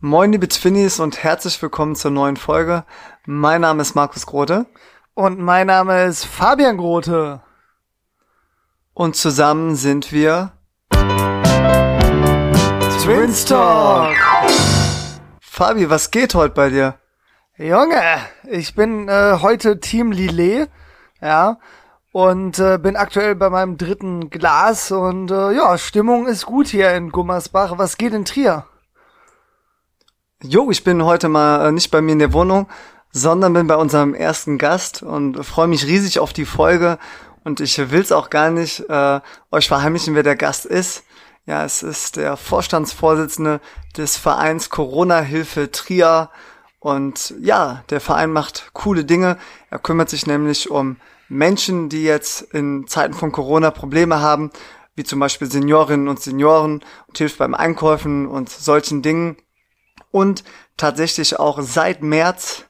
Moin liebe Twinnies und herzlich willkommen zur neuen Folge. Mein Name ist Markus Grote. Und mein Name ist Fabian Grote. Und zusammen sind wir Twins Talk. Fabi, was geht heute bei dir? Junge, ich bin äh, heute Team Lillet, ja, und äh, bin aktuell bei meinem dritten Glas und äh, ja, Stimmung ist gut hier in Gummersbach. Was geht in Trier? Jo, ich bin heute mal äh, nicht bei mir in der Wohnung, sondern bin bei unserem ersten Gast und freue mich riesig auf die Folge. Und ich will es auch gar nicht äh, euch verheimlichen, wer der Gast ist. Ja, es ist der Vorstandsvorsitzende des Vereins Corona-Hilfe Trier. Und ja, der Verein macht coole Dinge. Er kümmert sich nämlich um Menschen, die jetzt in Zeiten von Corona Probleme haben, wie zum Beispiel Seniorinnen und Senioren und hilft beim Einkäufen und solchen Dingen. Und tatsächlich auch seit März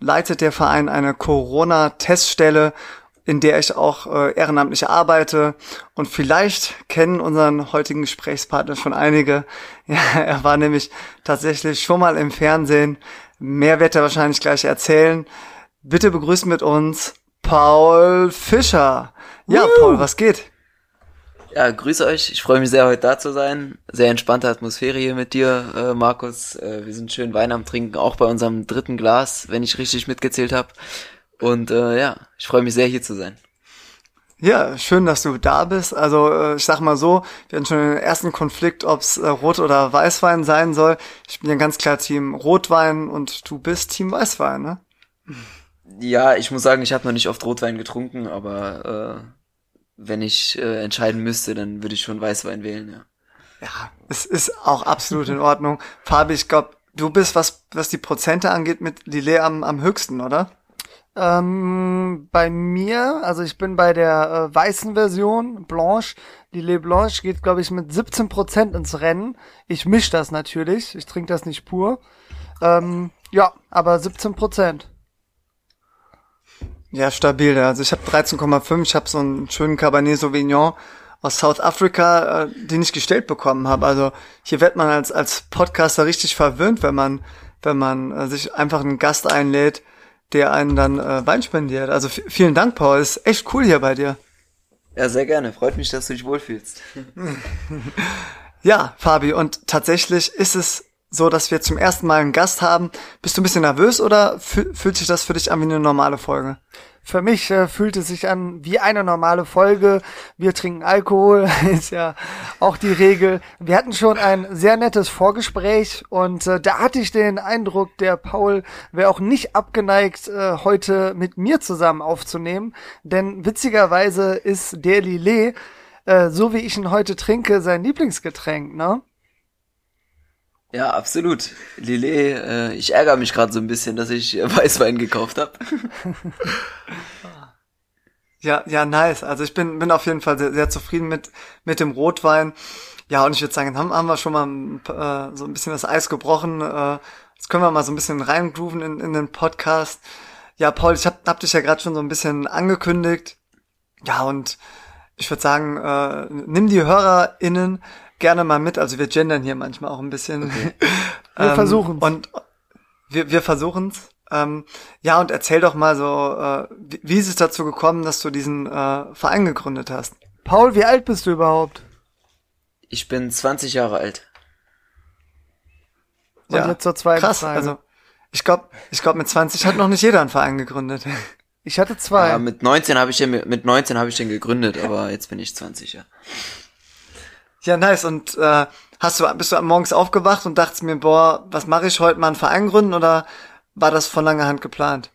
leitet der Verein eine Corona-Teststelle, in der ich auch äh, ehrenamtlich arbeite. Und vielleicht kennen unseren heutigen Gesprächspartner schon einige. Ja, er war nämlich tatsächlich schon mal im Fernsehen. Mehr wird er wahrscheinlich gleich erzählen. Bitte begrüßen mit uns Paul Fischer. Ja, Woo! Paul, was geht? Ja, grüße euch. Ich freue mich sehr, heute da zu sein. Sehr entspannte Atmosphäre hier mit dir, äh, Markus. Äh, wir sind schön Wein am Trinken, auch bei unserem dritten Glas, wenn ich richtig mitgezählt habe. Und äh, ja, ich freue mich sehr, hier zu sein. Ja, schön, dass du da bist. Also äh, ich sag mal so, wir hatten schon den ersten Konflikt, ob es äh, Rot- oder Weißwein sein soll. Ich bin ja ganz klar Team Rotwein und du bist Team Weißwein, ne? Ja, ich muss sagen, ich habe noch nicht oft Rotwein getrunken, aber äh, wenn ich äh, entscheiden müsste, dann würde ich schon Weißwein wählen, ja. Ja, es ist auch absolut in Ordnung. Fabi, ich glaube, du bist, was, was die Prozente angeht, mit Lillet am, am höchsten, oder? Ähm, bei mir, also ich bin bei der äh, weißen Version, Blanche. Lillet Blanche geht, glaube ich, mit 17% ins Rennen. Ich misch das natürlich. Ich trinke das nicht pur. Ähm, ja, aber 17%. Ja, stabil. Also ich habe 13,5. Ich habe so einen schönen Cabernet Sauvignon aus South Africa, äh, den ich gestellt bekommen habe. Also hier wird man als als Podcaster richtig verwöhnt, wenn man wenn man äh, sich einfach einen Gast einlädt, der einen dann äh, Wein spendiert. Also vielen Dank, Paul. Ist echt cool hier bei dir. Ja, sehr gerne. Freut mich, dass du dich wohlfühlst. ja, Fabi. Und tatsächlich ist es so, dass wir zum ersten Mal einen Gast haben. Bist du ein bisschen nervös oder fühlt sich das für dich an wie eine normale Folge? Für mich äh, fühlt es sich an wie eine normale Folge. Wir trinken Alkohol, ist ja auch die Regel. Wir hatten schon ein sehr nettes Vorgespräch und äh, da hatte ich den Eindruck, der Paul wäre auch nicht abgeneigt, äh, heute mit mir zusammen aufzunehmen. Denn witzigerweise ist der Lillet, äh, so wie ich ihn heute trinke, sein Lieblingsgetränk, ne? Ja, absolut. Lillet, äh, ich ärgere mich gerade so ein bisschen, dass ich äh, Weißwein gekauft habe. ja, ja, nice. Also ich bin, bin auf jeden Fall sehr, sehr zufrieden mit, mit dem Rotwein. Ja, und ich würde sagen, haben, haben wir schon mal äh, so ein bisschen das Eis gebrochen. Äh, jetzt können wir mal so ein bisschen reingrooven in, in den Podcast. Ja, Paul, ich hab, hab dich ja gerade schon so ein bisschen angekündigt. Ja, und ich würde sagen, äh, nimm die HörerInnen gerne mal mit. Also wir gendern hier manchmal auch ein bisschen. Okay. wir ähm, versuchen Und wir, wir versuchen's. Ähm, ja, und erzähl doch mal so, äh, wie, wie ist es dazu gekommen, dass du diesen äh, Verein gegründet hast? Paul, wie alt bist du überhaupt? Ich bin 20 Jahre alt. Und ja, jetzt zur zweiten krass, Frage. Also ich glaube, ich glaub, mit 20 hat noch nicht jeder einen Verein gegründet. Ich hatte zwei. Ja, mit 19 habe ich den, mit 19 habe ich den gegründet, aber jetzt bin ich 20, ja. Ja, nice. Und äh, hast du, bist du morgens aufgewacht und dachtest mir, boah, was mache ich heute mal einen Verein gründen oder war das von langer Hand geplant?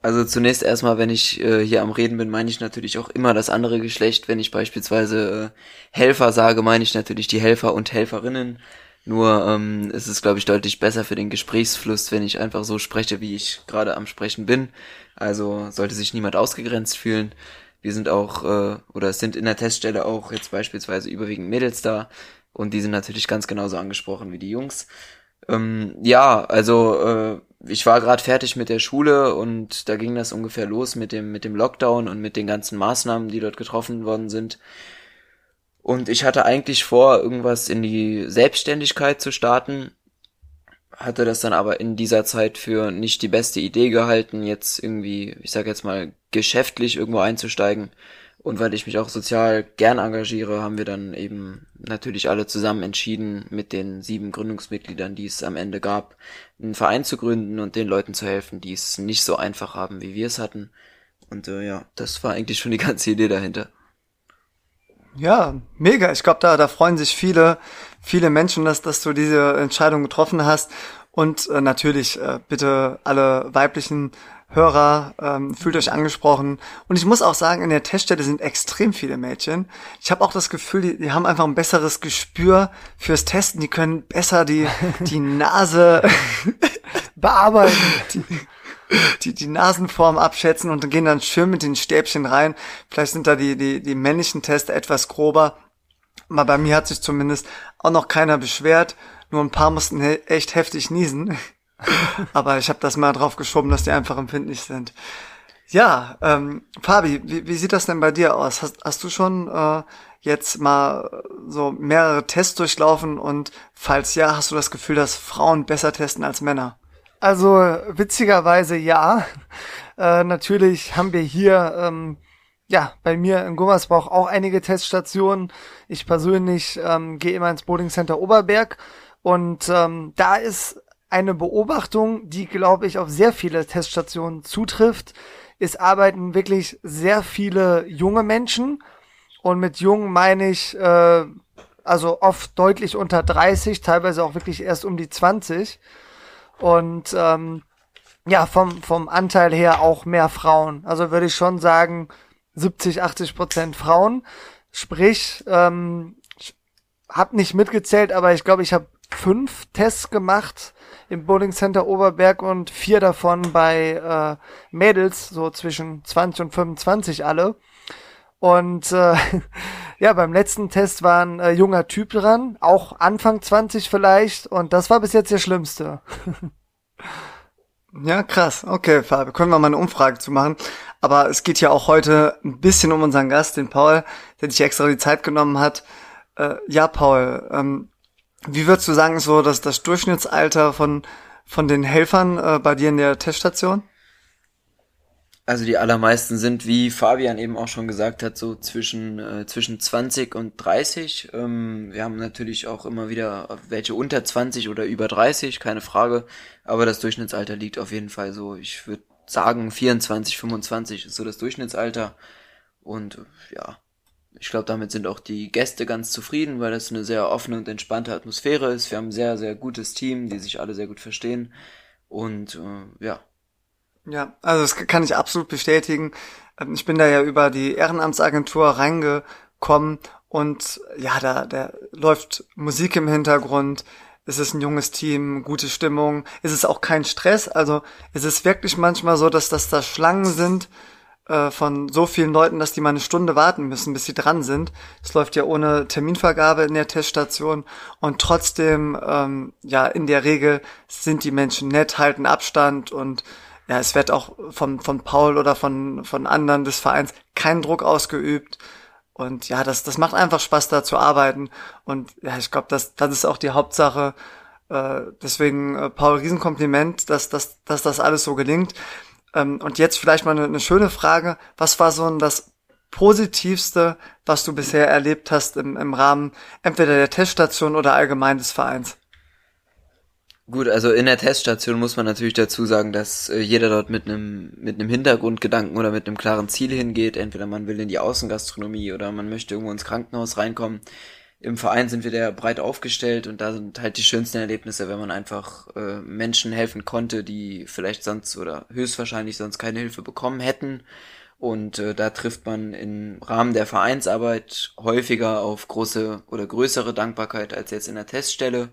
Also zunächst erstmal, wenn ich äh, hier am Reden bin, meine ich natürlich auch immer das andere Geschlecht. Wenn ich beispielsweise äh, Helfer sage, meine ich natürlich die Helfer und Helferinnen. Nur ähm, ist es, glaube ich, deutlich besser für den Gesprächsfluss, wenn ich einfach so spreche, wie ich gerade am Sprechen bin. Also sollte sich niemand ausgegrenzt fühlen. Wir sind auch, äh, oder es sind in der Teststelle auch jetzt beispielsweise überwiegend Mädels da und die sind natürlich ganz genauso angesprochen wie die Jungs. Ähm, ja, also äh, ich war gerade fertig mit der Schule und da ging das ungefähr los mit dem mit dem Lockdown und mit den ganzen Maßnahmen, die dort getroffen worden sind. Und ich hatte eigentlich vor, irgendwas in die Selbstständigkeit zu starten. hatte das dann aber in dieser Zeit für nicht die beste Idee gehalten, jetzt irgendwie, ich sag jetzt mal, geschäftlich irgendwo einzusteigen. Und weil ich mich auch sozial gern engagiere, haben wir dann eben natürlich alle zusammen entschieden, mit den sieben Gründungsmitgliedern, die es am Ende gab, einen Verein zu gründen und den Leuten zu helfen, die es nicht so einfach haben, wie wir es hatten. Und äh, ja, das war eigentlich schon die ganze Idee dahinter. Ja, mega. Ich glaube, da, da freuen sich viele, viele Menschen, dass, dass du diese Entscheidung getroffen hast. Und äh, natürlich äh, bitte alle weiblichen Hörer, ähm, fühlt euch angesprochen. Und ich muss auch sagen, in der Teststelle sind extrem viele Mädchen. Ich habe auch das Gefühl, die, die haben einfach ein besseres Gespür fürs Testen. Die können besser die, die Nase bearbeiten. Die, die, die Nasenform abschätzen und gehen dann schön mit den Stäbchen rein. Vielleicht sind da die, die, die männlichen Tester etwas grober. Aber bei mir hat sich zumindest auch noch keiner beschwert. Nur ein paar mussten he echt heftig niesen. Aber ich habe das mal drauf geschoben, dass die einfach empfindlich sind. Ja, ähm, Fabi, wie, wie sieht das denn bei dir aus? Hast, hast du schon äh, jetzt mal so mehrere Tests durchlaufen und falls ja, hast du das Gefühl, dass Frauen besser testen als Männer? Also witzigerweise ja. Äh, natürlich haben wir hier ähm, ja bei mir in Gummersbach auch einige Teststationen. Ich persönlich ähm, gehe immer ins Bowling Center Oberberg und ähm, da ist eine Beobachtung, die glaube ich auf sehr viele Teststationen zutrifft. Es arbeiten wirklich sehr viele junge Menschen und mit jung meine ich äh, also oft deutlich unter 30, teilweise auch wirklich erst um die 20. Und ähm, ja, vom, vom Anteil her auch mehr Frauen. Also würde ich schon sagen, 70, 80 Prozent Frauen. Sprich, ähm, ich habe nicht mitgezählt, aber ich glaube, ich habe fünf Tests gemacht im Bowling Center Oberberg und vier davon bei äh, Mädels, so zwischen 20 und 25 alle. Und äh, ja, beim letzten Test war ein äh, junger Typ dran, auch Anfang 20 vielleicht, und das war bis jetzt der Schlimmste. ja, krass. Okay, Fabio, können wir mal eine Umfrage zu machen. Aber es geht ja auch heute ein bisschen um unseren Gast, den Paul, der sich extra die Zeit genommen hat. Äh, ja, Paul, ähm, wie würdest du sagen, so dass das Durchschnittsalter von, von den Helfern äh, bei dir in der Teststation? Also die allermeisten sind, wie Fabian eben auch schon gesagt hat, so zwischen, äh, zwischen 20 und 30. Ähm, wir haben natürlich auch immer wieder welche unter 20 oder über 30, keine Frage. Aber das Durchschnittsalter liegt auf jeden Fall so, ich würde sagen 24, 25 ist so das Durchschnittsalter. Und ja, ich glaube, damit sind auch die Gäste ganz zufrieden, weil das eine sehr offene und entspannte Atmosphäre ist. Wir haben ein sehr, sehr gutes Team, die sich alle sehr gut verstehen. Und äh, ja, ja, also das kann ich absolut bestätigen. Ähm, ich bin da ja über die Ehrenamtsagentur reingekommen und ja, da, da läuft Musik im Hintergrund. Es ist ein junges Team, gute Stimmung. Es ist auch kein Stress. Also es ist wirklich manchmal so, dass das da Schlangen sind äh, von so vielen Leuten, dass die mal eine Stunde warten müssen, bis sie dran sind. Es läuft ja ohne Terminvergabe in der Teststation und trotzdem, ähm, ja, in der Regel sind die Menschen nett, halten Abstand und ja, es wird auch von, von Paul oder von, von anderen des Vereins kein Druck ausgeübt. Und ja, das, das macht einfach Spaß, da zu arbeiten. Und ja, ich glaube, das, das ist auch die Hauptsache. Äh, deswegen, äh, Paul, Riesenkompliment, dass, dass, dass das alles so gelingt. Ähm, und jetzt vielleicht mal eine, eine schöne Frage. Was war so das Positivste, was du bisher erlebt hast im, im Rahmen entweder der Teststation oder allgemein des Vereins? Gut, also in der Teststation muss man natürlich dazu sagen, dass äh, jeder dort mit einem mit einem Hintergrundgedanken oder mit einem klaren Ziel hingeht. Entweder man will in die Außengastronomie oder man möchte irgendwo ins Krankenhaus reinkommen. Im Verein sind wir da breit aufgestellt und da sind halt die schönsten Erlebnisse, wenn man einfach äh, Menschen helfen konnte, die vielleicht sonst oder höchstwahrscheinlich sonst keine Hilfe bekommen hätten. Und äh, da trifft man im Rahmen der Vereinsarbeit häufiger auf große oder größere Dankbarkeit als jetzt in der Teststelle.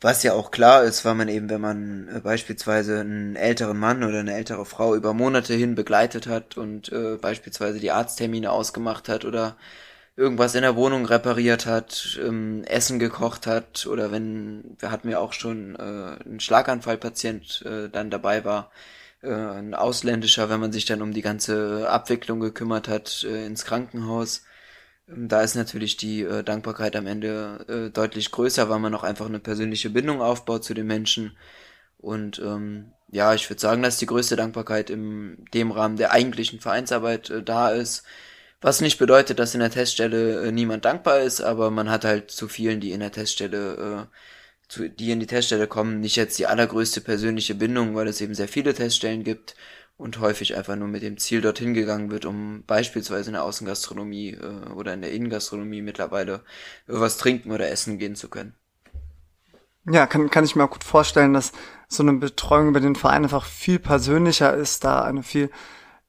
Was ja auch klar ist, weil man eben, wenn man äh, beispielsweise einen älteren Mann oder eine ältere Frau über Monate hin begleitet hat und äh, beispielsweise die Arzttermine ausgemacht hat oder irgendwas in der Wohnung repariert hat, ähm, Essen gekocht hat oder wenn, wir hatten ja auch schon äh, einen Schlaganfallpatient äh, dann dabei war, äh, ein ausländischer, wenn man sich dann um die ganze Abwicklung gekümmert hat äh, ins Krankenhaus Ähm, da ist natürlich die äh, Dankbarkeit am Ende äh, deutlich größer, weil man auch einfach eine persönliche Bindung aufbaut zu den Menschen. Und ähm, ja, ich würde sagen, dass die größte Dankbarkeit im dem Rahmen der eigentlichen Vereinsarbeit äh, da ist. Was nicht bedeutet, dass in der Teststelle äh, niemand dankbar ist, aber man hat halt zu vielen, die in der Teststelle, äh, zu, die in die Teststelle kommen, nicht jetzt die allergrößte persönliche Bindung, weil es eben sehr viele Teststellen gibt und häufig einfach nur mit dem Ziel dorthin gegangen wird, um beispielsweise in der Außengastronomie äh, oder in der Innengastronomie mittlerweile was trinken oder essen gehen zu können. Ja, kann, kann ich mir auch gut vorstellen, dass so eine Betreuung über den Verein einfach viel persönlicher ist, da eine viel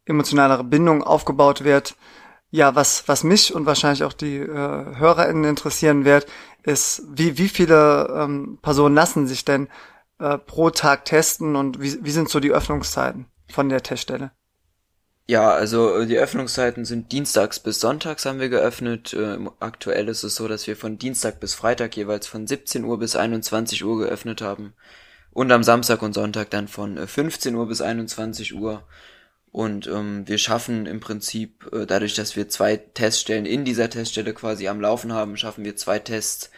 emotionalere Bindung aufgebaut wird. Ja, was, was mich und wahrscheinlich auch die äh, HörerInnen interessieren wird, ist, wie, wie viele ähm, Personen lassen sich denn äh, pro Tag testen und wie, wie sind so die Öffnungszeiten von der Teststelle? Ja, also äh, die Öffnungszeiten sind dienstags bis sonntags haben wir geöffnet. Äh, aktuell ist es so, dass wir von Dienstag bis Freitag jeweils von 17 Uhr bis 21 Uhr geöffnet haben. Und am Samstag und Sonntag dann von 15 äh, Uhr bis 21 Uhr. Und ähm, wir schaffen im Prinzip, äh, dadurch, dass wir zwei Teststellen in dieser Teststelle quasi am Laufen haben, schaffen wir zwei Tests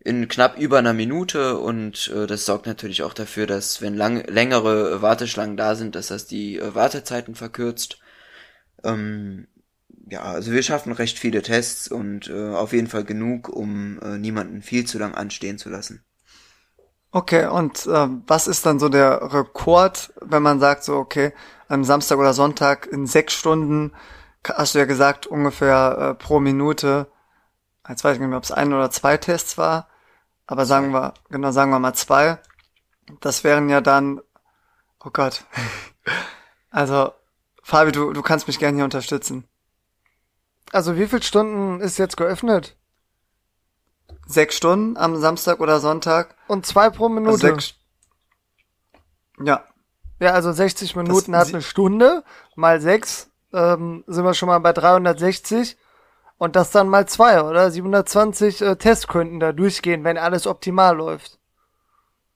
in knapp über einer Minute und äh, das sorgt natürlich auch dafür, dass wenn lang, längere Warteschlangen da sind, dass das die äh, Wartezeiten verkürzt. Ähm, ja, also wir schaffen recht viele Tests und äh, auf jeden Fall genug, um äh, niemanden viel zu lang anstehen zu lassen. Okay, und äh, was ist dann so der Rekord, wenn man sagt so, okay, am Samstag oder Sonntag in sechs Stunden, hast du ja gesagt, ungefähr äh, pro Minute, jetzt weiß ich nicht mehr, ob es ein oder zwei Tests war, aber sagen wir, genau, sagen wir mal zwei. Das wären ja dann, oh Gott. Also, Fabi, du, du kannst mich gerne hier unterstützen. Also, wie viele Stunden ist jetzt geöffnet? Sechs Stunden am Samstag oder Sonntag. Und zwei pro Minute. Also sechs, ja. Ja, also 60 Minuten das, hat eine Stunde. Mal sechs ähm, sind wir schon mal bei 360. Und das dann mal zwei, oder? 720 äh, Tests könnten da durchgehen, wenn alles optimal läuft.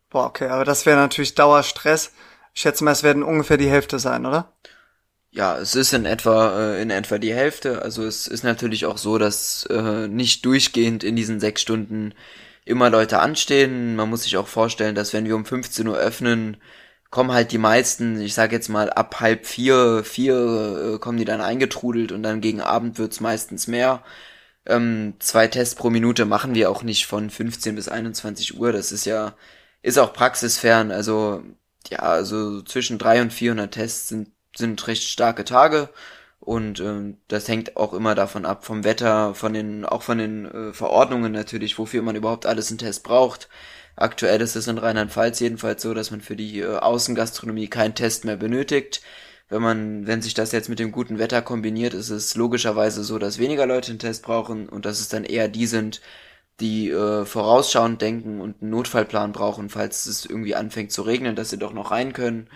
Boah, okay, aber das wäre natürlich Dauerstress. Ich schätze mal, es werden ungefähr die Hälfte sein, oder? Ja, es ist in etwa äh, in etwa die Hälfte. Also es ist natürlich auch so, dass äh, nicht durchgehend in diesen sechs Stunden immer Leute anstehen. Man muss sich auch vorstellen, dass wenn wir um 15 Uhr öffnen, kommen halt die meisten, ich sag jetzt mal ab halb vier, vier äh, kommen die dann eingetrudelt und dann gegen Abend wird's meistens mehr. Ähm, zwei Tests pro Minute machen wir auch nicht von 15 bis 21 Uhr. Das ist ja, ist auch praxisfern. Also, ja, also zwischen drei und 400 Tests sind, sind recht starke Tage. Und ähm, das hängt auch immer davon ab, vom Wetter, von den, auch von den äh, Verordnungen natürlich, wofür man überhaupt alles einen Test braucht. Aktuell ist es in Rheinland-Pfalz jedenfalls so, dass man für die äh, Außengastronomie keinen Test mehr benötigt. Wenn man, wenn sich das jetzt mit dem guten Wetter kombiniert, ist es logischerweise so, dass weniger Leute einen Test brauchen und dass es dann eher die sind, die äh, vorausschauend denken und einen Notfallplan brauchen, falls es irgendwie anfängt zu regnen, dass sie doch noch rein können.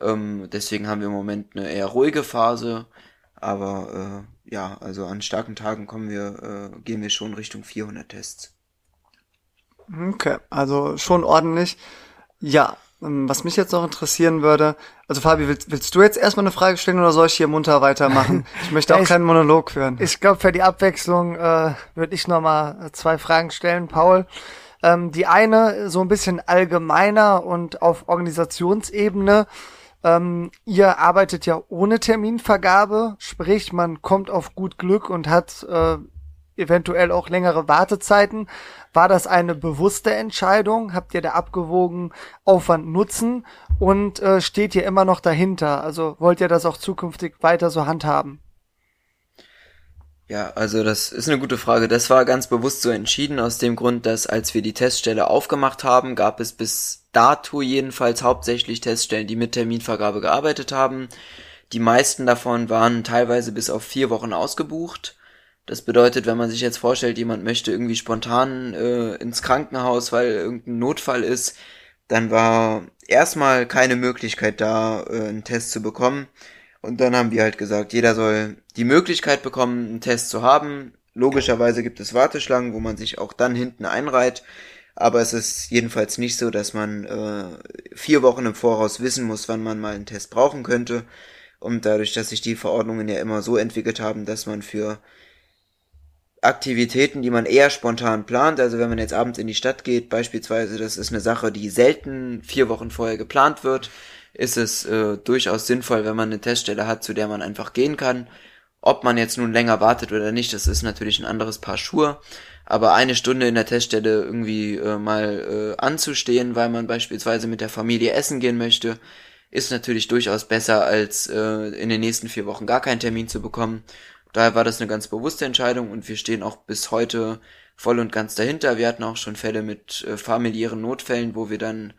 Ähm, deswegen haben wir im Moment eine eher ruhige Phase. Aber äh, ja, also an starken Tagen kommen wir, äh, gehen wir schon Richtung 400 Tests. Okay, also schon ordentlich. Ja, ähm, was mich jetzt noch interessieren würde, also Fabi, willst, willst du jetzt erstmal eine Frage stellen oder soll ich hier munter weitermachen? Ich möchte auch ich, keinen Monolog führen. Ich glaube, für die Abwechslung äh, würde ich nochmal zwei Fragen stellen, Paul. Ähm, die eine so ein bisschen allgemeiner und auf Organisationsebene. Ähm, ihr arbeitet ja ohne Terminvergabe, sprich man kommt auf gut Glück und hat äh, eventuell auch längere Wartezeiten. War das eine bewusste Entscheidung? Habt ihr da abgewogen Aufwand Nutzen und äh, steht ihr immer noch dahinter? Also wollt ihr das auch zukünftig weiter so handhaben? Ja, also das ist eine gute Frage. Das war ganz bewusst so entschieden aus dem Grund, dass als wir die Teststelle aufgemacht haben, gab es bis dato jedenfalls hauptsächlich Teststellen, die mit Terminvergabe gearbeitet haben. Die meisten davon waren teilweise bis auf vier Wochen ausgebucht. Das bedeutet, wenn man sich jetzt vorstellt, jemand möchte irgendwie spontan äh, ins Krankenhaus, weil irgendein Notfall ist, dann war erstmal keine Möglichkeit da, äh, einen Test zu bekommen. Und dann haben wir halt gesagt, jeder soll die Möglichkeit bekommen, einen Test zu haben. Logischerweise gibt es Warteschlangen, wo man sich auch dann hinten einreiht. Aber es ist jedenfalls nicht so, dass man äh, vier Wochen im Voraus wissen muss, wann man mal einen Test brauchen könnte. Und dadurch, dass sich die Verordnungen ja immer so entwickelt haben, dass man für Aktivitäten, die man eher spontan plant. Also wenn man jetzt abends in die Stadt geht, beispielsweise, das ist eine Sache, die selten vier Wochen vorher geplant wird, ist es äh, durchaus sinnvoll, wenn man eine Teststelle hat, zu der man einfach gehen kann. Ob man jetzt nun länger wartet oder nicht, das ist natürlich ein anderes Paar Schuhe. Aber eine Stunde in der Teststelle irgendwie äh, mal äh, anzustehen, weil man beispielsweise mit der Familie essen gehen möchte, ist natürlich durchaus besser, als äh, in den nächsten vier Wochen gar keinen Termin zu bekommen. Daher war das eine ganz bewusste Entscheidung und wir stehen auch bis heute voll und ganz dahinter. Wir hatten auch schon Fälle mit äh, familiären Notfällen, wo wir dann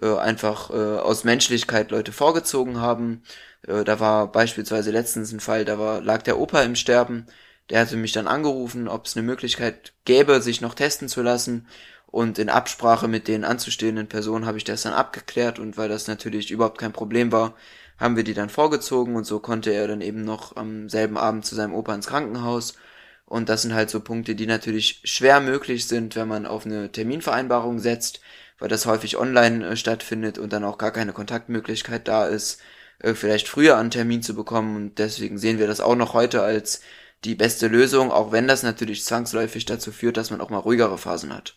äh, einfach äh, aus Menschlichkeit Leute vorgezogen haben. Äh, da war beispielsweise letztens ein Fall, da war, lag der Opa im Sterben. Der hatte mich dann angerufen, ob es eine Möglichkeit gäbe, sich noch testen zu lassen. Und in Absprache mit den anzustehenden Personen habe ich das dann abgeklärt und weil das natürlich überhaupt kein Problem war, haben wir die dann vorgezogen und so konnte er dann eben noch am selben Abend zu seinem Opa ins Krankenhaus. Und das sind halt so Punkte, die natürlich schwer möglich sind, wenn man auf eine Terminvereinbarung setzt, weil das häufig online äh, stattfindet und dann auch gar keine Kontaktmöglichkeit da ist, äh, vielleicht früher einen Termin zu bekommen. Und deswegen sehen wir das auch noch heute als die beste Lösung, auch wenn das natürlich zwangsläufig dazu führt, dass man auch mal ruhigere Phasen hat.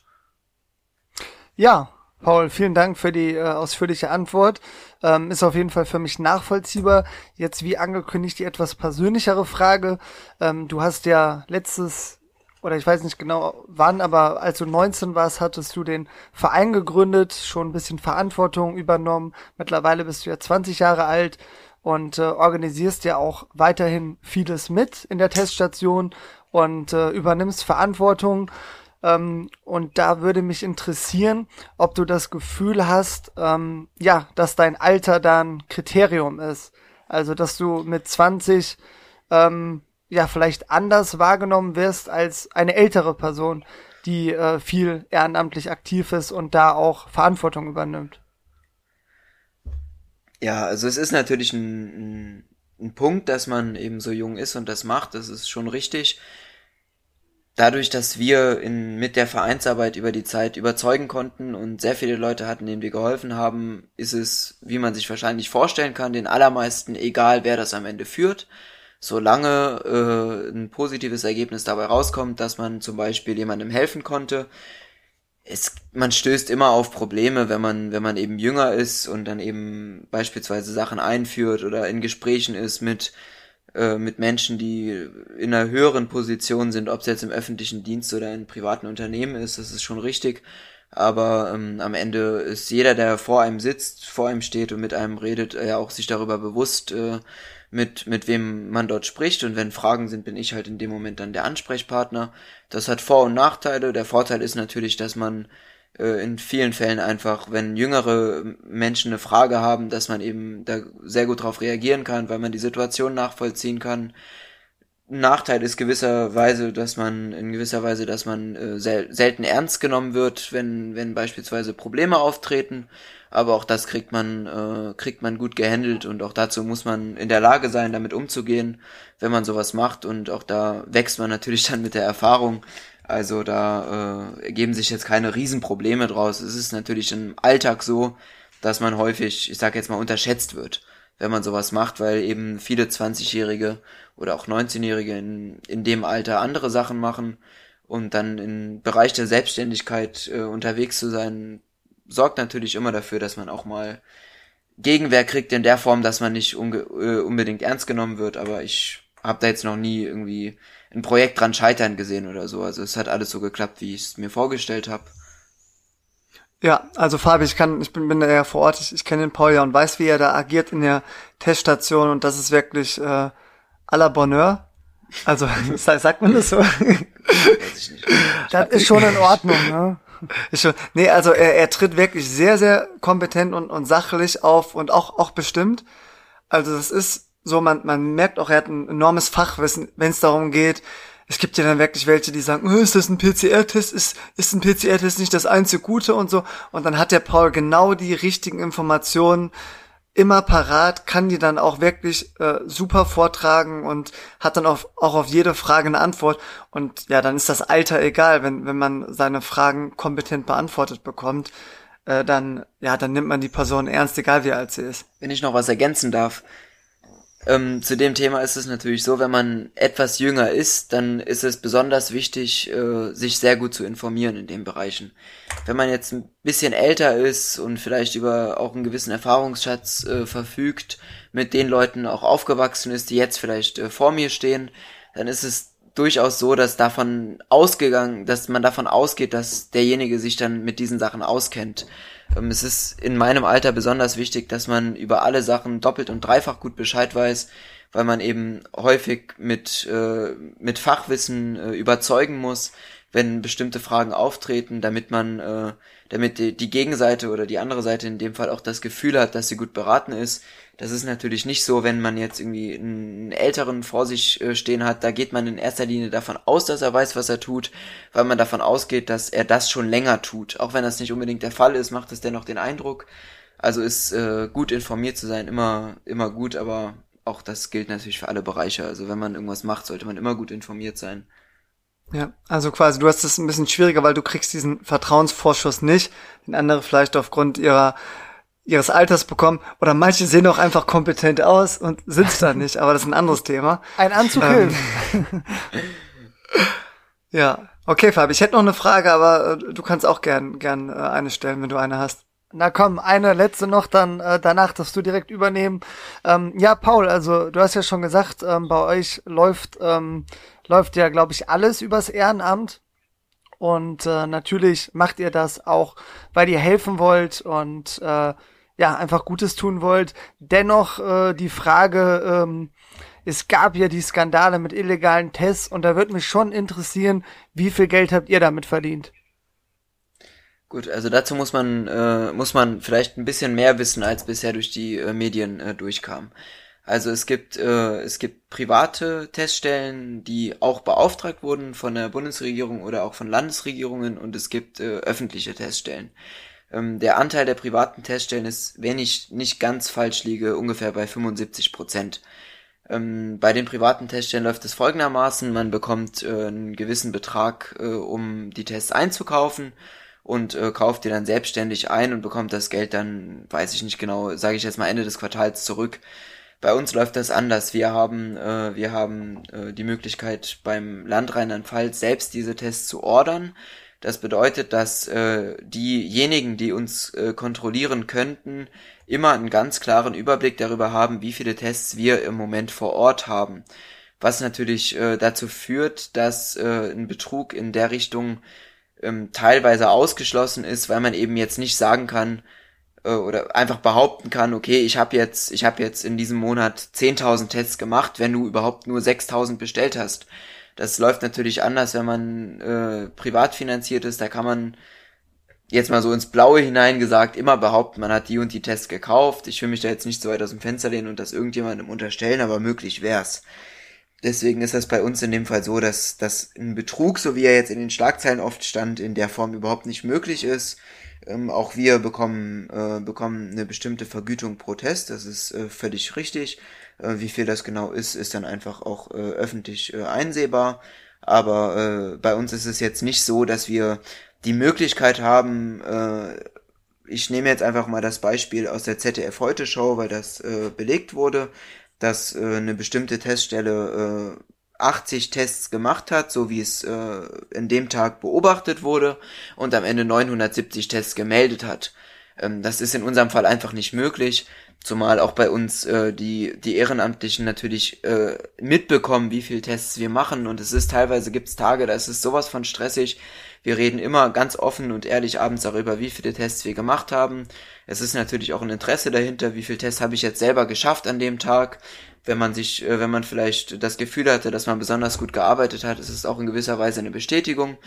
Ja, Paul, vielen Dank für die äh, ausführliche Antwort. Ähm, ist auf jeden Fall für mich nachvollziehbar. Jetzt wie angekündigt die etwas persönlichere Frage. Ähm, du hast ja letztes, oder ich weiß nicht genau wann, aber als du 19 warst, hattest du den Verein gegründet, schon ein bisschen Verantwortung übernommen. Mittlerweile bist du ja 20 Jahre alt und äh, organisierst ja auch weiterhin vieles mit in der Teststation und äh, übernimmst Verantwortung. Ähm, und da würde mich interessieren, ob du das Gefühl hast, ähm, ja, dass dein Alter dann Kriterium ist. Also, dass du mit 20 ähm, ja vielleicht anders wahrgenommen wirst als eine ältere Person, die äh, viel ehrenamtlich aktiv ist und da auch Verantwortung übernimmt. Ja, also es ist natürlich ein, ein, ein Punkt, dass man eben so jung ist und das macht, das ist schon richtig dadurch, dass wir in, mit der Vereinsarbeit über die Zeit überzeugen konnten und sehr viele Leute hatten, denen wir geholfen haben, ist es, wie man sich wahrscheinlich vorstellen kann, den allermeisten egal, wer das am Ende führt. Solange äh, ein positives Ergebnis dabei rauskommt, dass man zum Beispiel jemandem helfen konnte, es, man stößt immer auf Probleme, wenn man, wenn man eben jünger ist und dann eben beispielsweise Sachen einführt oder in Gesprächen ist mit äh, mit Menschen, die in einer höheren Position sind, ob es jetzt im öffentlichen Dienst oder in privaten Unternehmen ist, das ist schon richtig. Aber ähm, am Ende ist jeder, der vor einem sitzt, vor einem steht und mit einem redet, ja auch sich darüber bewusst, äh, mit, mit wem man dort spricht. Und wenn Fragen sind, bin ich halt in dem Moment dann der Ansprechpartner. Das hat Vor- und Nachteile. Der Vorteil ist natürlich, dass man äh, in vielen Fällen einfach, wenn jüngere Menschen eine Frage haben, dass man eben da sehr gut darauf reagieren kann, weil man die Situation nachvollziehen kann. Nachteil ist gewisserweise, dass man in gewisser Weise, dass man äh, sel selten ernst genommen wird, wenn wenn beispielsweise Probleme auftreten. Aber auch das kriegt man äh, kriegt man gut gehandelt und auch dazu muss man in der Lage sein, damit umzugehen, wenn man sowas macht. Und auch da wächst man natürlich dann mit der Erfahrung. Also da äh, ergeben sich jetzt keine Riesenprobleme draus. Es ist natürlich im Alltag so, dass man häufig, ich sag jetzt mal, unterschätzt wird, wenn man sowas macht, weil eben viele 20-Jährige oder auch 19-Jährige in, in dem Alter andere Sachen machen und dann im Bereich der Selbstständigkeit äh, unterwegs zu sein, sorgt natürlich immer dafür, dass man auch mal Gegenwehr kriegt in der Form, dass man nicht äh, unbedingt ernst genommen wird, aber ich habe da jetzt noch nie irgendwie ein Projekt dran scheitern gesehen oder so. Also es hat alles so geklappt, wie ich es mir vorgestellt habe. Ja, also Fabi, ich kann, ich bin, bin da ja vor Ort, ich, ich kenne den Paul ja und weiß, wie er da agiert in der Teststation und das ist wirklich äh, à la Bonheur. Also sagt man das so? Weiß ich nicht. Das ist schon in Ordnung, ne? Ist schon, nee, also er, er tritt wirklich sehr, sehr kompetent und, und sachlich auf und auch, auch bestimmt. Also das ist so, man, man merkt auch, er hat ein enormes Fachwissen, wenn es darum geht. Es gibt ja dann wirklich welche, die sagen, oh, ist das ein PCR-Test? Ist, ist ein PCR-Test nicht das einzige Gute und so? Und dann hat der Paul genau die richtigen Informationen immer parat, kann die dann auch wirklich äh, super vortragen und hat dann auf, auch auf jede Frage eine Antwort. Und ja, dann ist das Alter egal, wenn, wenn man seine Fragen kompetent beantwortet bekommt, äh, dann, ja, dann nimmt man die Person ernst, egal wie alt sie ist. Wenn ich noch was ergänzen darf, Ähm, zu dem Thema ist es natürlich so, wenn man etwas jünger ist, dann ist es besonders wichtig, äh, sich sehr gut zu informieren in den Bereichen. Wenn man jetzt ein bisschen älter ist und vielleicht über auch einen gewissen Erfahrungsschatz äh, verfügt, mit den Leuten auch aufgewachsen ist, die jetzt vielleicht äh, vor mir stehen, dann ist es durchaus so, dass davon ausgegangen, dass man davon ausgeht, dass derjenige sich dann mit diesen Sachen auskennt. Ähm, es ist in meinem Alter besonders wichtig, dass man über alle Sachen doppelt und dreifach gut Bescheid weiß, weil man eben häufig mit, äh, mit Fachwissen äh, überzeugen muss, wenn bestimmte Fragen auftreten, damit man, äh, damit die, die Gegenseite oder die andere Seite in dem Fall auch das Gefühl hat, dass sie gut beraten ist. Das ist natürlich nicht so, wenn man jetzt irgendwie einen Älteren vor sich äh, stehen hat. Da geht man in erster Linie davon aus, dass er weiß, was er tut, weil man davon ausgeht, dass er das schon länger tut. Auch wenn das nicht unbedingt der Fall ist, macht es dennoch den Eindruck. Also ist äh, gut informiert zu sein immer immer gut, aber auch das gilt natürlich für alle Bereiche. Also wenn man irgendwas macht, sollte man immer gut informiert sein. Ja, also quasi, du hast es ein bisschen schwieriger, weil du kriegst diesen Vertrauensvorschuss nicht, den andere vielleicht aufgrund ihrer ihres Alters bekommen oder manche sehen auch einfach kompetent aus und sind es dann nicht, aber das ist ein anderes Thema. Ein Anzug ähm, Ja, okay, Fabi, ich hätte noch eine Frage, aber äh, du kannst auch gern gern äh, eine stellen, wenn du eine hast. Na komm, eine letzte noch, dann äh, danach darfst du direkt übernehmen. Ähm, ja, Paul, also du hast ja schon gesagt, ähm, bei euch läuft ähm, läuft ja, glaube ich, alles übers Ehrenamt. Und äh, natürlich macht ihr das auch, weil ihr helfen wollt und äh, ja, einfach Gutes tun wollt. Dennoch äh, die Frage, ähm, es gab ja die Skandale mit illegalen Tests und da würde mich schon interessieren, wie viel Geld habt ihr damit verdient? Gut, also dazu muss man äh, muss man vielleicht ein bisschen mehr wissen, als bisher durch die äh, Medien äh, durchkam. Also es gibt, äh, es gibt private Teststellen, die auch beauftragt wurden von der Bundesregierung oder auch von Landesregierungen und es gibt äh, öffentliche Teststellen. Ähm, der Anteil der privaten Teststellen ist, wenn ich nicht ganz falsch liege, ungefähr bei 75 Prozent. Ähm, bei den privaten Teststellen läuft es folgendermaßen, man bekommt äh, einen gewissen Betrag, äh, um die Tests einzukaufen und äh, kauft die dann selbstständig ein und bekommt das Geld dann, weiß ich nicht genau, sage ich jetzt mal Ende des Quartals zurück. Bei uns läuft das anders. Wir haben, äh, wir haben äh, die Möglichkeit beim Land Rheinland-Pfalz selbst diese Tests zu ordern. Das bedeutet, dass äh, diejenigen, die uns äh, kontrollieren könnten, immer einen ganz klaren Überblick darüber haben, wie viele Tests wir im Moment vor Ort haben. Was natürlich äh, dazu führt, dass äh, ein Betrug in der Richtung ähm, teilweise ausgeschlossen ist, weil man eben jetzt nicht sagen kann, äh, oder einfach behaupten kann, okay, ich habe jetzt, ich habe jetzt in diesem Monat 10.000 Tests gemacht, wenn du überhaupt nur 6.000 bestellt hast. Das läuft natürlich anders, wenn man äh, privat finanziert ist. Da kann man jetzt mal so ins Blaue hineingesagt immer behaupten, man hat die und die Tests gekauft. Ich will mich da jetzt nicht so weit aus dem Fenster lehnen und das irgendjemandem unterstellen, aber möglich wär's. Deswegen ist das bei uns in dem Fall so, dass, dass ein Betrug, so wie er jetzt in den Schlagzeilen oft stand, in der Form überhaupt nicht möglich ist. Ähm, auch wir bekommen, äh, bekommen eine bestimmte Vergütung pro Test, das ist äh, völlig richtig. Äh, wie viel das genau ist, ist dann einfach auch äh, öffentlich äh, einsehbar. Aber bei uns ist es jetzt nicht so, dass wir die Möglichkeit haben, ich nehme jetzt einfach mal das Beispiel aus der ZDF Heute Show, weil das äh, belegt wurde, dass äh, eine bestimmte Teststelle äh, 80 Tests gemacht hat, so wie es äh, in dem Tag beobachtet wurde und am Ende 970 Tests gemeldet hat. Ähm, das ist in unserem Fall einfach nicht möglich, zumal auch bei uns äh, die, die Ehrenamtlichen natürlich äh, mitbekommen, wie viel Tests wir machen und es ist teilweise gibt's Tage, da ist es sowas von stressig. Wir reden immer ganz offen und ehrlich abends darüber, wie viele Tests wir gemacht haben. Es ist natürlich auch ein Interesse dahinter, wie viele Tests habe ich jetzt selber geschafft an dem Tag wenn man sich, äh, wenn man vielleicht das Gefühl hatte, dass man besonders gut gearbeitet hat, ist es auch in gewisser Weise eine Bestätigung.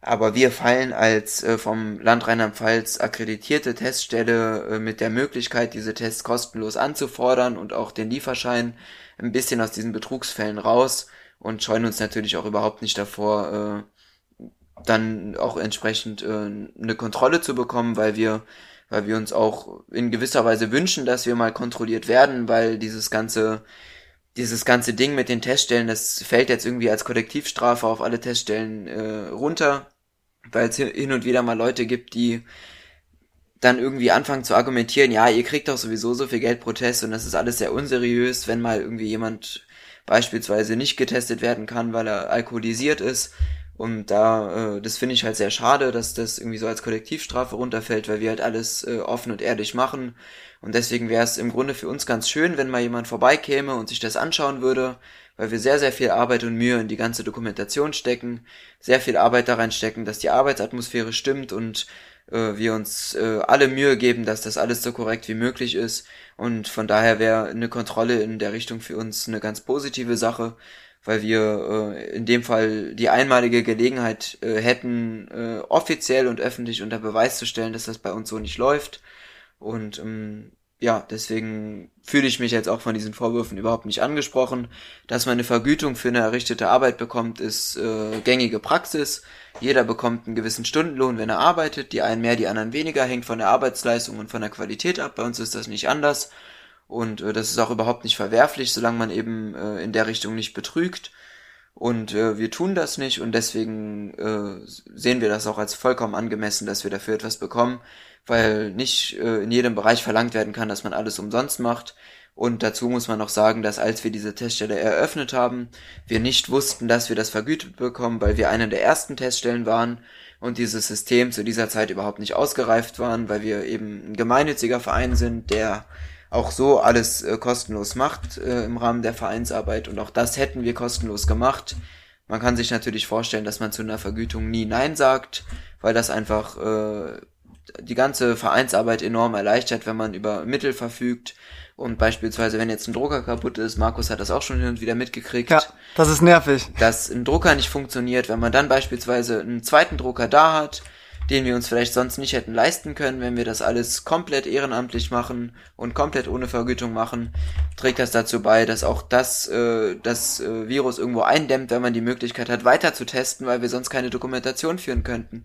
Aber wir fallen als äh, vom Land Rheinland-Pfalz akkreditierte Teststelle äh, mit der Möglichkeit, diese Tests kostenlos anzufordern und auch den Lieferschein ein bisschen aus diesen Betrugsfällen raus und scheuen uns natürlich auch überhaupt nicht davor, äh, dann auch entsprechend äh, eine Kontrolle zu bekommen, weil wir weil wir uns auch in gewisser Weise wünschen, dass wir mal kontrolliert werden, weil dieses ganze dieses ganze Ding mit den Teststellen, das fällt jetzt irgendwie als Kollektivstrafe auf alle Teststellen äh, runter, weil es hin und wieder mal Leute gibt, die dann irgendwie anfangen zu argumentieren, ja, ihr kriegt doch sowieso so viel Geld pro Test und das ist alles sehr unseriös, wenn mal irgendwie jemand beispielsweise nicht getestet werden kann, weil er alkoholisiert ist. Und da, äh, das finde ich halt sehr schade, dass das irgendwie so als Kollektivstrafe runterfällt, weil wir halt alles äh, offen und ehrlich machen. Und deswegen wäre es im Grunde für uns ganz schön, wenn mal jemand vorbeikäme und sich das anschauen würde, weil wir sehr, sehr viel Arbeit und Mühe in die ganze Dokumentation stecken, sehr viel Arbeit da reinstecken, dass die Arbeitsatmosphäre stimmt und äh, wir uns äh, alle Mühe geben, dass das alles so korrekt wie möglich ist. Und von daher wäre eine Kontrolle in der Richtung für uns eine ganz positive Sache, weil wir äh, in dem Fall die einmalige Gelegenheit äh, hätten, äh, offiziell und öffentlich unter Beweis zu stellen, dass das bei uns so nicht läuft. Und ähm, ja, deswegen fühle ich mich jetzt auch von diesen Vorwürfen überhaupt nicht angesprochen. Dass man eine Vergütung für eine errichtete Arbeit bekommt, ist äh, gängige Praxis. Jeder bekommt einen gewissen Stundenlohn, wenn er arbeitet. Die einen mehr, die anderen weniger, hängt von der Arbeitsleistung und von der Qualität ab. Bei uns ist das nicht anders. Und äh, das ist auch überhaupt nicht verwerflich, solange man eben äh, in der Richtung nicht betrügt. Und äh, wir tun das nicht und deswegen äh, sehen wir das auch als vollkommen angemessen, dass wir dafür etwas bekommen weil nicht äh, in jedem Bereich verlangt werden kann, dass man alles umsonst macht. Und dazu muss man noch sagen, dass als wir diese Teststelle eröffnet haben, wir nicht wussten, dass wir das vergütet bekommen, weil wir eine der ersten Teststellen waren und dieses System zu dieser Zeit überhaupt nicht ausgereift waren, weil wir eben ein gemeinnütziger Verein sind, der auch so alles äh, kostenlos macht äh, im Rahmen der Vereinsarbeit und auch das hätten wir kostenlos gemacht. Man kann sich natürlich vorstellen, dass man zu einer Vergütung nie Nein sagt, weil das einfach äh, die ganze Vereinsarbeit enorm erleichtert, wenn man über Mittel verfügt. Und beispielsweise, wenn jetzt ein Drucker kaputt ist, Markus hat das auch schon hin und wieder mitgekriegt. Ja, das ist nervig. Dass ein Drucker nicht funktioniert, wenn man dann beispielsweise einen zweiten Drucker da hat, den wir uns vielleicht sonst nicht hätten leisten können, wenn wir das alles komplett ehrenamtlich machen und komplett ohne Vergütung machen, trägt das dazu bei, dass auch das äh, das äh, Virus irgendwo eindämmt, wenn man die Möglichkeit hat, weiter zu testen, weil wir sonst keine Dokumentation führen könnten.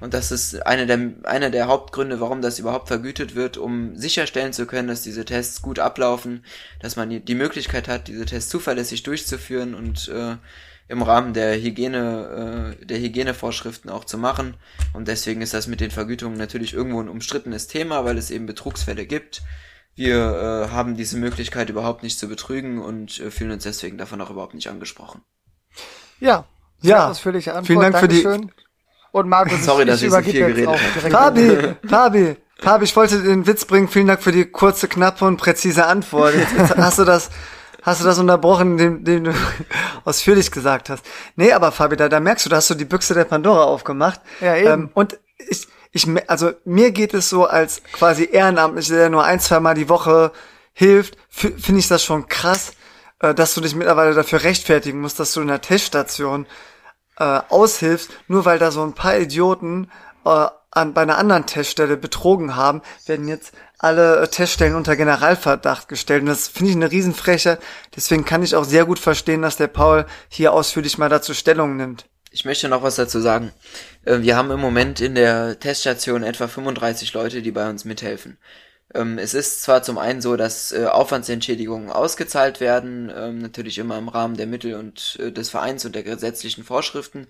Und das ist einer der, einer der Hauptgründe, warum das überhaupt vergütet wird, um sicherstellen zu können, dass diese Tests gut ablaufen, dass man die Möglichkeit hat, diese Tests zuverlässig durchzuführen und äh, im Rahmen der Hygiene, äh, der Hygienevorschriften auch zu machen. Und deswegen ist das mit den Vergütungen natürlich irgendwo ein umstrittenes Thema, weil es eben Betrugsfälle gibt. Wir äh, haben diese Möglichkeit überhaupt nicht zu betrügen und äh, fühlen uns deswegen davon auch überhaupt nicht angesprochen. Ja, ja. Ausführliche Antwort. Vielen Dank Dankeschön. für die und Markus, Sorry, dass ich so viel geredet habe. Fabi, Fabi, Fabi, ich wollte den Witz bringen. Vielen Dank für die kurze, knappe und präzise Antwort. Jetzt hast du das, hast du das unterbrochen, den, den du ausführlich gesagt hast. Nee, aber Fabi, da, da merkst du, da hast du die Büchse der Pandora aufgemacht. Ja, eben. Ähm, und ich, ich, also mir geht es so als quasi Ehrenamtlicher, der nur ein, zwei Mal die Woche hilft, finde ich das schon krass, äh, dass du dich mittlerweile dafür rechtfertigen musst, dass du in der Teststation äh, aushilfst, nur weil da so ein paar Idioten äh, an, bei einer anderen Teststelle betrogen haben, werden jetzt alle äh, Teststellen unter Generalverdacht gestellt. Und das finde ich eine Riesenfreche. Deswegen kann ich auch sehr gut verstehen, dass der Paul hier ausführlich mal dazu Stellung nimmt. Ich möchte noch was dazu sagen. Äh, wir haben im Moment in der Teststation etwa 35 Leute, die bei uns mithelfen. Ähm, es ist zwar zum einen so, dass äh, Aufwandsentschädigungen ausgezahlt werden, ähm, natürlich immer im Rahmen der Mittel und äh, des Vereins und der gesetzlichen Vorschriften.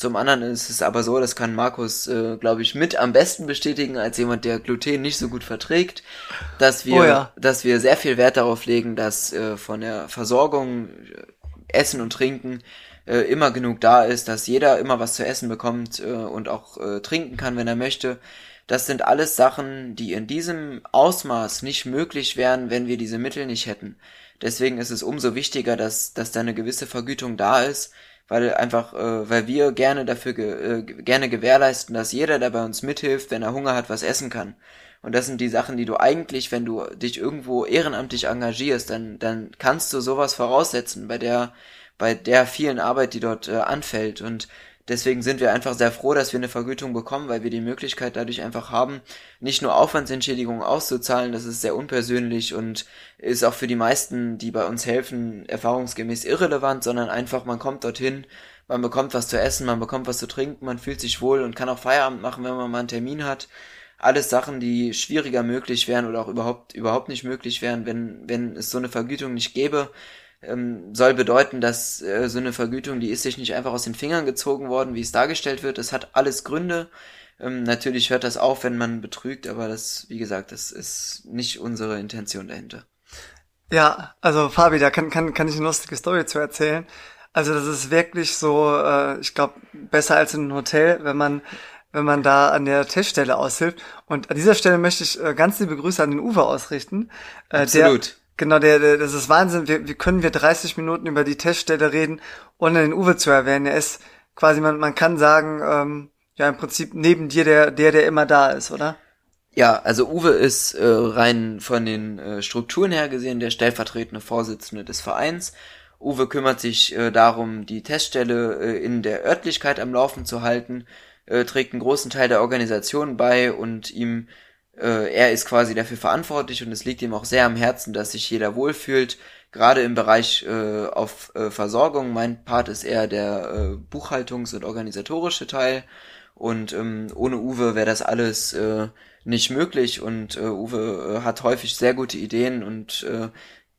Zum anderen ist es aber so, das kann Markus, äh, glaube ich, mit am besten bestätigen, als jemand, der Gluten nicht so gut verträgt, dass wir, oh ja. dass wir sehr viel Wert darauf legen, dass äh, von der Versorgung, äh, Essen und Trinken äh, immer genug da ist, dass jeder immer was zu essen bekommt äh, und auch äh, trinken kann, wenn er möchte das sind alles Sachen, die in diesem Ausmaß nicht möglich wären, wenn wir diese Mittel nicht hätten. Deswegen ist es umso wichtiger, dass, dass da eine gewisse Vergütung da ist, weil einfach, äh, weil wir gerne dafür ge, äh, gerne gewährleisten, dass jeder, der bei uns mithilft, wenn er Hunger hat, was essen kann. Und das sind die Sachen, die du eigentlich, wenn du dich irgendwo ehrenamtlich engagierst, dann, dann kannst du sowas voraussetzen bei der, bei der vielen Arbeit, die dort äh, anfällt. Und Deswegen sind wir einfach sehr froh, dass wir eine Vergütung bekommen, weil wir die Möglichkeit dadurch einfach haben, nicht nur Aufwandsentschädigungen auszuzahlen, das ist sehr unpersönlich und ist auch für die meisten, die bei uns helfen, erfahrungsgemäß irrelevant, sondern einfach, man kommt dorthin, man bekommt was zu essen, man bekommt was zu trinken, man fühlt sich wohl und kann auch Feierabend machen, wenn man mal einen Termin hat. Alles Sachen, die schwieriger möglich wären oder auch überhaupt, überhaupt nicht möglich wären, wenn, wenn es so eine Vergütung nicht gäbe ähm, soll bedeuten, dass äh, so eine Vergütung, die ist sich nicht einfach aus den Fingern gezogen worden, wie es dargestellt wird. Es hat alles Gründe. Ähm, natürlich hört das auf, wenn man betrügt, aber das, wie gesagt, das ist nicht unsere Intention dahinter. Ja, also Fabi, da kann, kann, kann ich eine lustige Story zu erzählen. Also das ist wirklich so, äh, ich glaube, besser als in einem Hotel, wenn man wenn man da an der Teststelle aushilft. Und an dieser Stelle möchte ich äh, ganz liebe Grüße an den Uwe ausrichten. Äh, Absolut. Genau, der, der, das ist Wahnsinn. Wir, wie können wir 30 Minuten über die Teststelle reden, ohne den Uwe zu erwähnen. Er ist quasi, man, man kann sagen, ähm, ja, im Prinzip neben dir der, der, der immer da ist, oder? Ja, also Uwe ist äh, rein von den äh, Strukturen her gesehen der stellvertretende Vorsitzende des Vereins. Uwe kümmert sich äh, darum, die Teststelle äh, in der Örtlichkeit am Laufen zu halten äh, trägt einen großen Teil der Organisation bei und ihm, äh, er ist quasi dafür verantwortlich und es liegt ihm auch sehr am Herzen, dass sich jeder wohlfühlt, gerade im Bereich äh, auf äh, Versorgung. Mein Part ist eher der äh, Buchhaltungs- und organisatorische Teil und ähm, ohne Uwe wäre das alles äh, nicht möglich und äh, Uwe äh, hat häufig sehr gute Ideen und äh,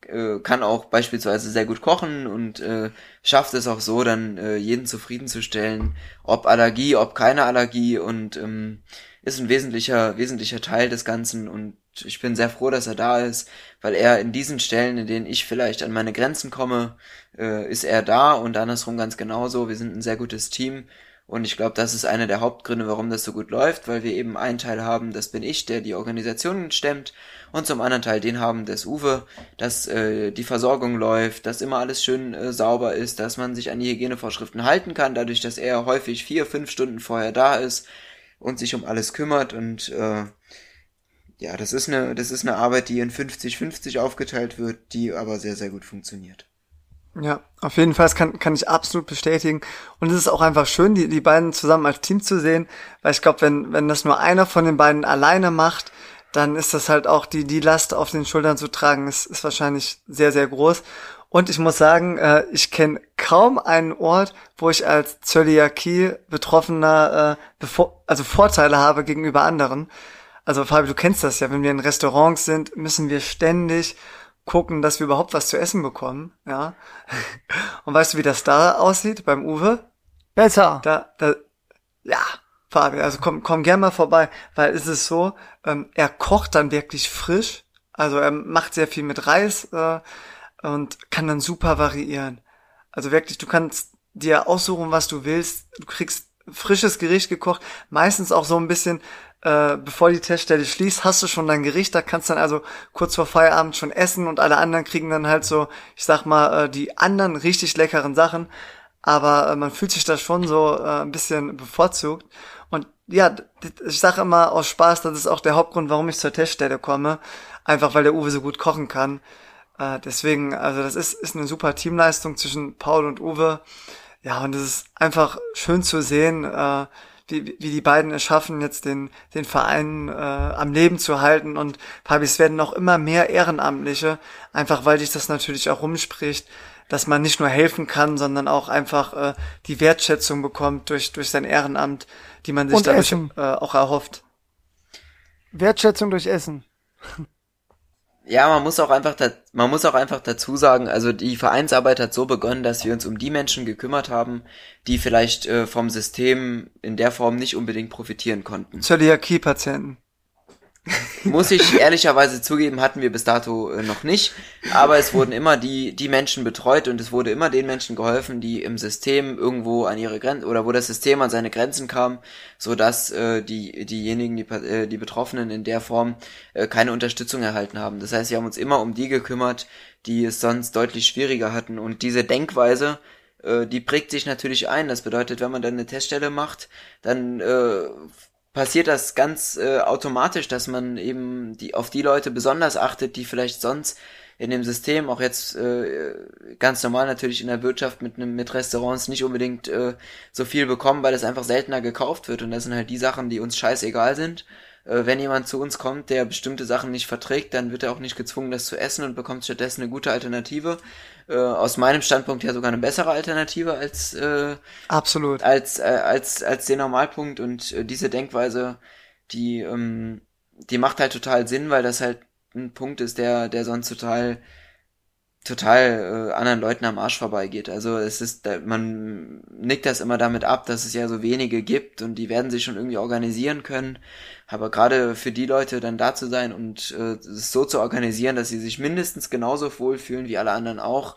äh, kann auch beispielsweise sehr gut kochen und äh, schafft es auch so, dann äh, jeden zufriedenzustellen, ob Allergie, ob keine Allergie und ähm, ist ein wesentlicher, wesentlicher Teil des Ganzen und ich bin sehr froh, dass er da ist, weil er in diesen Stellen, in denen ich vielleicht an meine Grenzen komme, äh, ist er da und andersrum ganz genauso. Wir sind ein sehr gutes Team und ich glaube, das ist einer der Hauptgründe, warum das so gut läuft, weil wir eben einen Teil haben, das bin ich, der die Organisation stemmt, und zum anderen Teil den haben des Uwe, dass äh, die Versorgung läuft, dass immer alles schön äh, sauber ist, dass man sich an die Hygienevorschriften halten kann, dadurch, dass er häufig vier, fünf Stunden vorher da ist und sich um alles kümmert und äh, ja, das ist eine, das ist eine Arbeit, die in 50-50 aufgeteilt wird, die aber sehr, sehr gut funktioniert. Ja, auf jeden Fall, das kann, kann ich absolut bestätigen. Und es ist auch einfach schön, die, die beiden zusammen als Team zu sehen, weil ich glaube, wenn, wenn das nur einer von den beiden alleine macht, dann ist das halt auch die, die Last auf den Schultern zu tragen, ist, ist wahrscheinlich sehr, sehr groß. Und ich muss sagen, äh, ich kenne kaum einen Ort, wo ich als Zöliakie Betroffener äh, also Vorteile habe gegenüber anderen. Also Fabi, du kennst das ja, wenn wir in Restaurants sind, müssen wir ständig gucken, dass wir überhaupt was zu essen bekommen, ja. Und weißt du, wie das da aussieht beim Uwe? Besser. Da, da, ja, Fabi, also komm, komm gern mal vorbei, weil es ist so, ähm, er kocht dann wirklich frisch, also er macht sehr viel mit Reis äh, und kann dann super variieren. Also wirklich, du kannst dir aussuchen, was du willst. Du kriegst frisches Gericht gekocht, meistens auch so ein bisschen äh, bevor die Teststelle schließt, hast du schon dein Gericht, da kannst dann also kurz vor Feierabend schon essen und alle anderen kriegen dann halt so, ich sag mal, äh, die anderen richtig leckeren Sachen. Aber äh, man fühlt sich da schon so äh, ein bisschen bevorzugt. Und ja, ich sage immer aus Spaß, das ist auch der Hauptgrund, warum ich zur Teststelle komme. Einfach weil der Uwe so gut kochen kann. Äh, deswegen, also das ist, ist eine super Teamleistung zwischen Paul und Uwe. Ja, und es ist einfach schön zu sehen, äh, wie, wie die beiden es schaffen, jetzt den, den Verein äh, am Leben zu halten. Und Fabi, es werden noch immer mehr Ehrenamtliche, einfach weil sich das natürlich auch rumspricht, dass man nicht nur helfen kann, sondern auch einfach äh, die Wertschätzung bekommt durch, durch sein Ehrenamt, die man sich Und dadurch äh, auch erhofft. Wertschätzung durch Essen. Ja, man muss auch einfach, da, man muss auch einfach dazu sagen, also die Vereinsarbeit hat so begonnen, dass wir uns um die Menschen gekümmert haben, die vielleicht äh, vom System in der Form nicht unbedingt profitieren konnten. Zöliakie-Patienten. Muss ich ehrlicherweise zugeben, hatten wir bis dato äh, noch nicht. Aber es wurden immer die, die Menschen betreut und es wurde immer den Menschen geholfen, die im System irgendwo an ihre Grenzen oder wo das System an seine Grenzen kam, so dass äh, die, diejenigen, die, äh, die Betroffenen in der Form äh, keine Unterstützung erhalten haben. Das heißt, wir haben uns immer um die gekümmert, die es sonst deutlich schwieriger hatten. Und diese Denkweise, äh, die prägt sich natürlich ein. Das bedeutet, wenn man dann eine Teststelle macht, dann äh, passiert das ganz äh, automatisch, dass man eben die auf die Leute besonders achtet, die vielleicht sonst in dem System auch jetzt äh, ganz normal natürlich in der Wirtschaft mit einem mit Restaurants nicht unbedingt äh, so viel bekommen, weil es einfach seltener gekauft wird und das sind halt die Sachen, die uns scheißegal sind äh, wenn jemand zu uns kommt, der bestimmte Sachen nicht verträgt, dann wird er auch nicht gezwungen, das zu essen und bekommt stattdessen eine gute Alternative. Äh, aus meinem Standpunkt her sogar eine bessere Alternative als äh, absolut als äh, als als den Normalpunkt und äh, diese Denkweise, die ähm, die macht halt total Sinn, weil das halt ein Punkt ist, der der sonst total total äh, anderen Leuten am Arsch vorbeigeht. Also es ist, man nickt das immer damit ab, dass es ja so wenige gibt und die werden sich schon irgendwie organisieren können. Aber gerade für die Leute dann da zu sein und äh, so zu organisieren, dass sie sich mindestens genauso wohlfühlen wie alle anderen auch,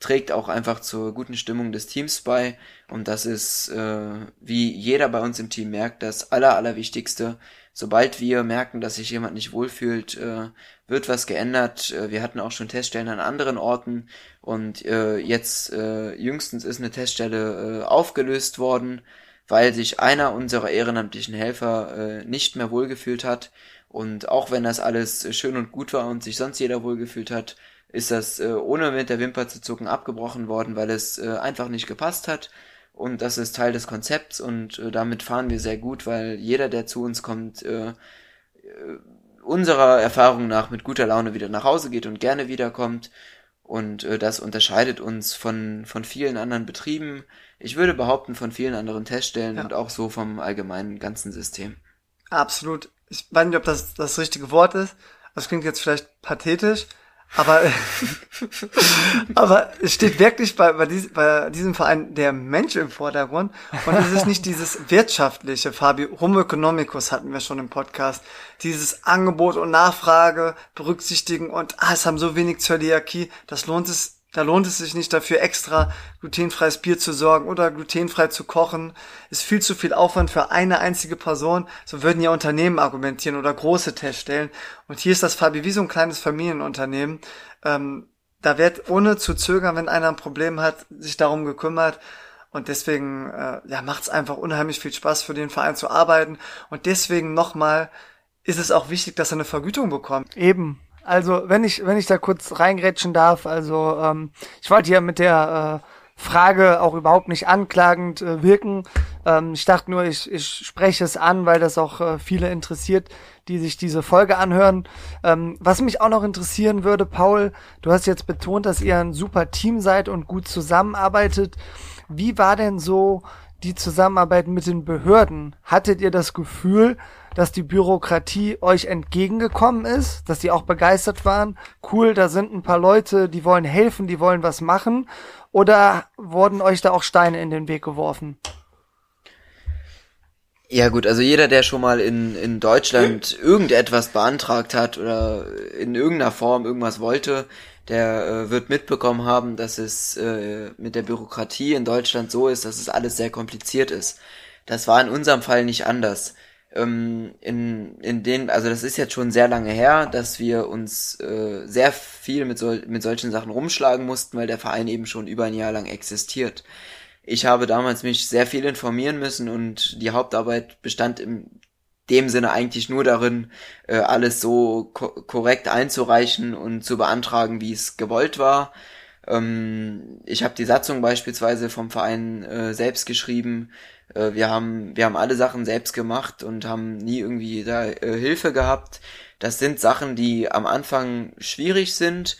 trägt auch einfach zur guten Stimmung des Teams bei. Und das ist, äh, wie jeder bei uns im Team merkt, das Aller, Allerwichtigste. Sobald wir merken, dass sich jemand nicht wohlfühlt, äh, wird was geändert. Äh, wir hatten auch schon Teststellen an anderen Orten und äh, jetzt äh, jüngstens ist eine Teststelle äh, aufgelöst worden, weil sich einer unserer ehrenamtlichen Helfer äh, nicht mehr wohlgefühlt hat. Und auch wenn das alles schön und gut war und sich sonst jeder wohlgefühlt hat, ist das äh, ohne mit der Wimper zu zucken abgebrochen worden, weil es äh, einfach nicht gepasst hat. Und das ist Teil des Konzepts und äh, damit fahren wir sehr gut, weil jeder, der zu uns kommt, äh, äh, unserer Erfahrung nach mit guter Laune wieder nach Hause geht und gerne wiederkommt. Und äh, das unterscheidet uns von, von vielen anderen Betrieben. Ich würde behaupten, von vielen anderen Teststellen ja. und auch so vom allgemeinen ganzen System. Absolut. Ich weiß nicht, ob das das richtige Wort ist. Das klingt jetzt vielleicht pathetisch, aber, aber es steht wirklich bei, bei, dies, bei diesem Verein der Mensch im Vordergrund und es ist nicht dieses wirtschaftliche, Fabi, Rum Economicus hatten wir schon im Podcast, dieses Angebot und Nachfrage berücksichtigen und ah, es haben so wenig Zöliakie, das lohnt es da lohnt es sich nicht dafür extra glutenfreies Bier zu sorgen oder glutenfrei zu kochen. Ist viel zu viel Aufwand für eine einzige Person. So würden ja Unternehmen argumentieren oder große Teststellen. Und hier ist das Fabi wie so ein kleines Familienunternehmen. Ähm, da wird ohne zu zögern, wenn einer ein Problem hat, sich darum gekümmert. Und deswegen äh, ja, macht es einfach unheimlich viel Spaß für den Verein zu arbeiten. Und deswegen nochmal ist es auch wichtig, dass er eine Vergütung bekommt. Eben, also, wenn ich, wenn ich da kurz reingrätschen darf, also ähm, ich wollte hier mit der äh, Frage auch überhaupt nicht anklagend äh, wirken. Ähm, ich dachte nur, ich, ich spreche es an, weil das auch äh, viele interessiert, die sich diese Folge anhören. Ähm, was mich auch noch interessieren würde, Paul, du hast jetzt betont, dass ihr ein super Team seid und gut zusammenarbeitet. Wie war denn so die Zusammenarbeit mit den Behörden? Hattet ihr das Gefühl, dass die Bürokratie euch entgegengekommen ist, dass die auch begeistert waren? Cool, da sind ein paar Leute, die wollen helfen, die wollen was machen. Oder wurden euch da auch Steine in den Weg geworfen? Ja gut, also jeder, der schon mal in, in Deutschland irgendetwas beantragt hat oder in irgendeiner Form irgendwas wollte, der äh, wird mitbekommen haben, dass es äh, mit der Bürokratie in Deutschland so ist, dass es alles sehr kompliziert ist. Das war in unserem Fall nicht anders. Ähm, in, in den, also das ist jetzt schon sehr lange her, dass wir uns äh, sehr viel mit, so, mit solchen Sachen rumschlagen mussten, weil der Verein eben schon über ein Jahr lang existiert. Ich habe damals mich sehr viel informieren müssen und die Hauptarbeit bestand im dem Sinne eigentlich nur darin, äh, alles so ko korrekt einzureichen und zu beantragen, wie es gewollt war. Ähm, ich habe die Satzung beispielsweise vom Verein äh, selbst geschrieben. Äh, wir haben wir haben alle Sachen selbst gemacht und haben nie irgendwie da äh, Hilfe gehabt. Das sind Sachen, die am Anfang schwierig sind.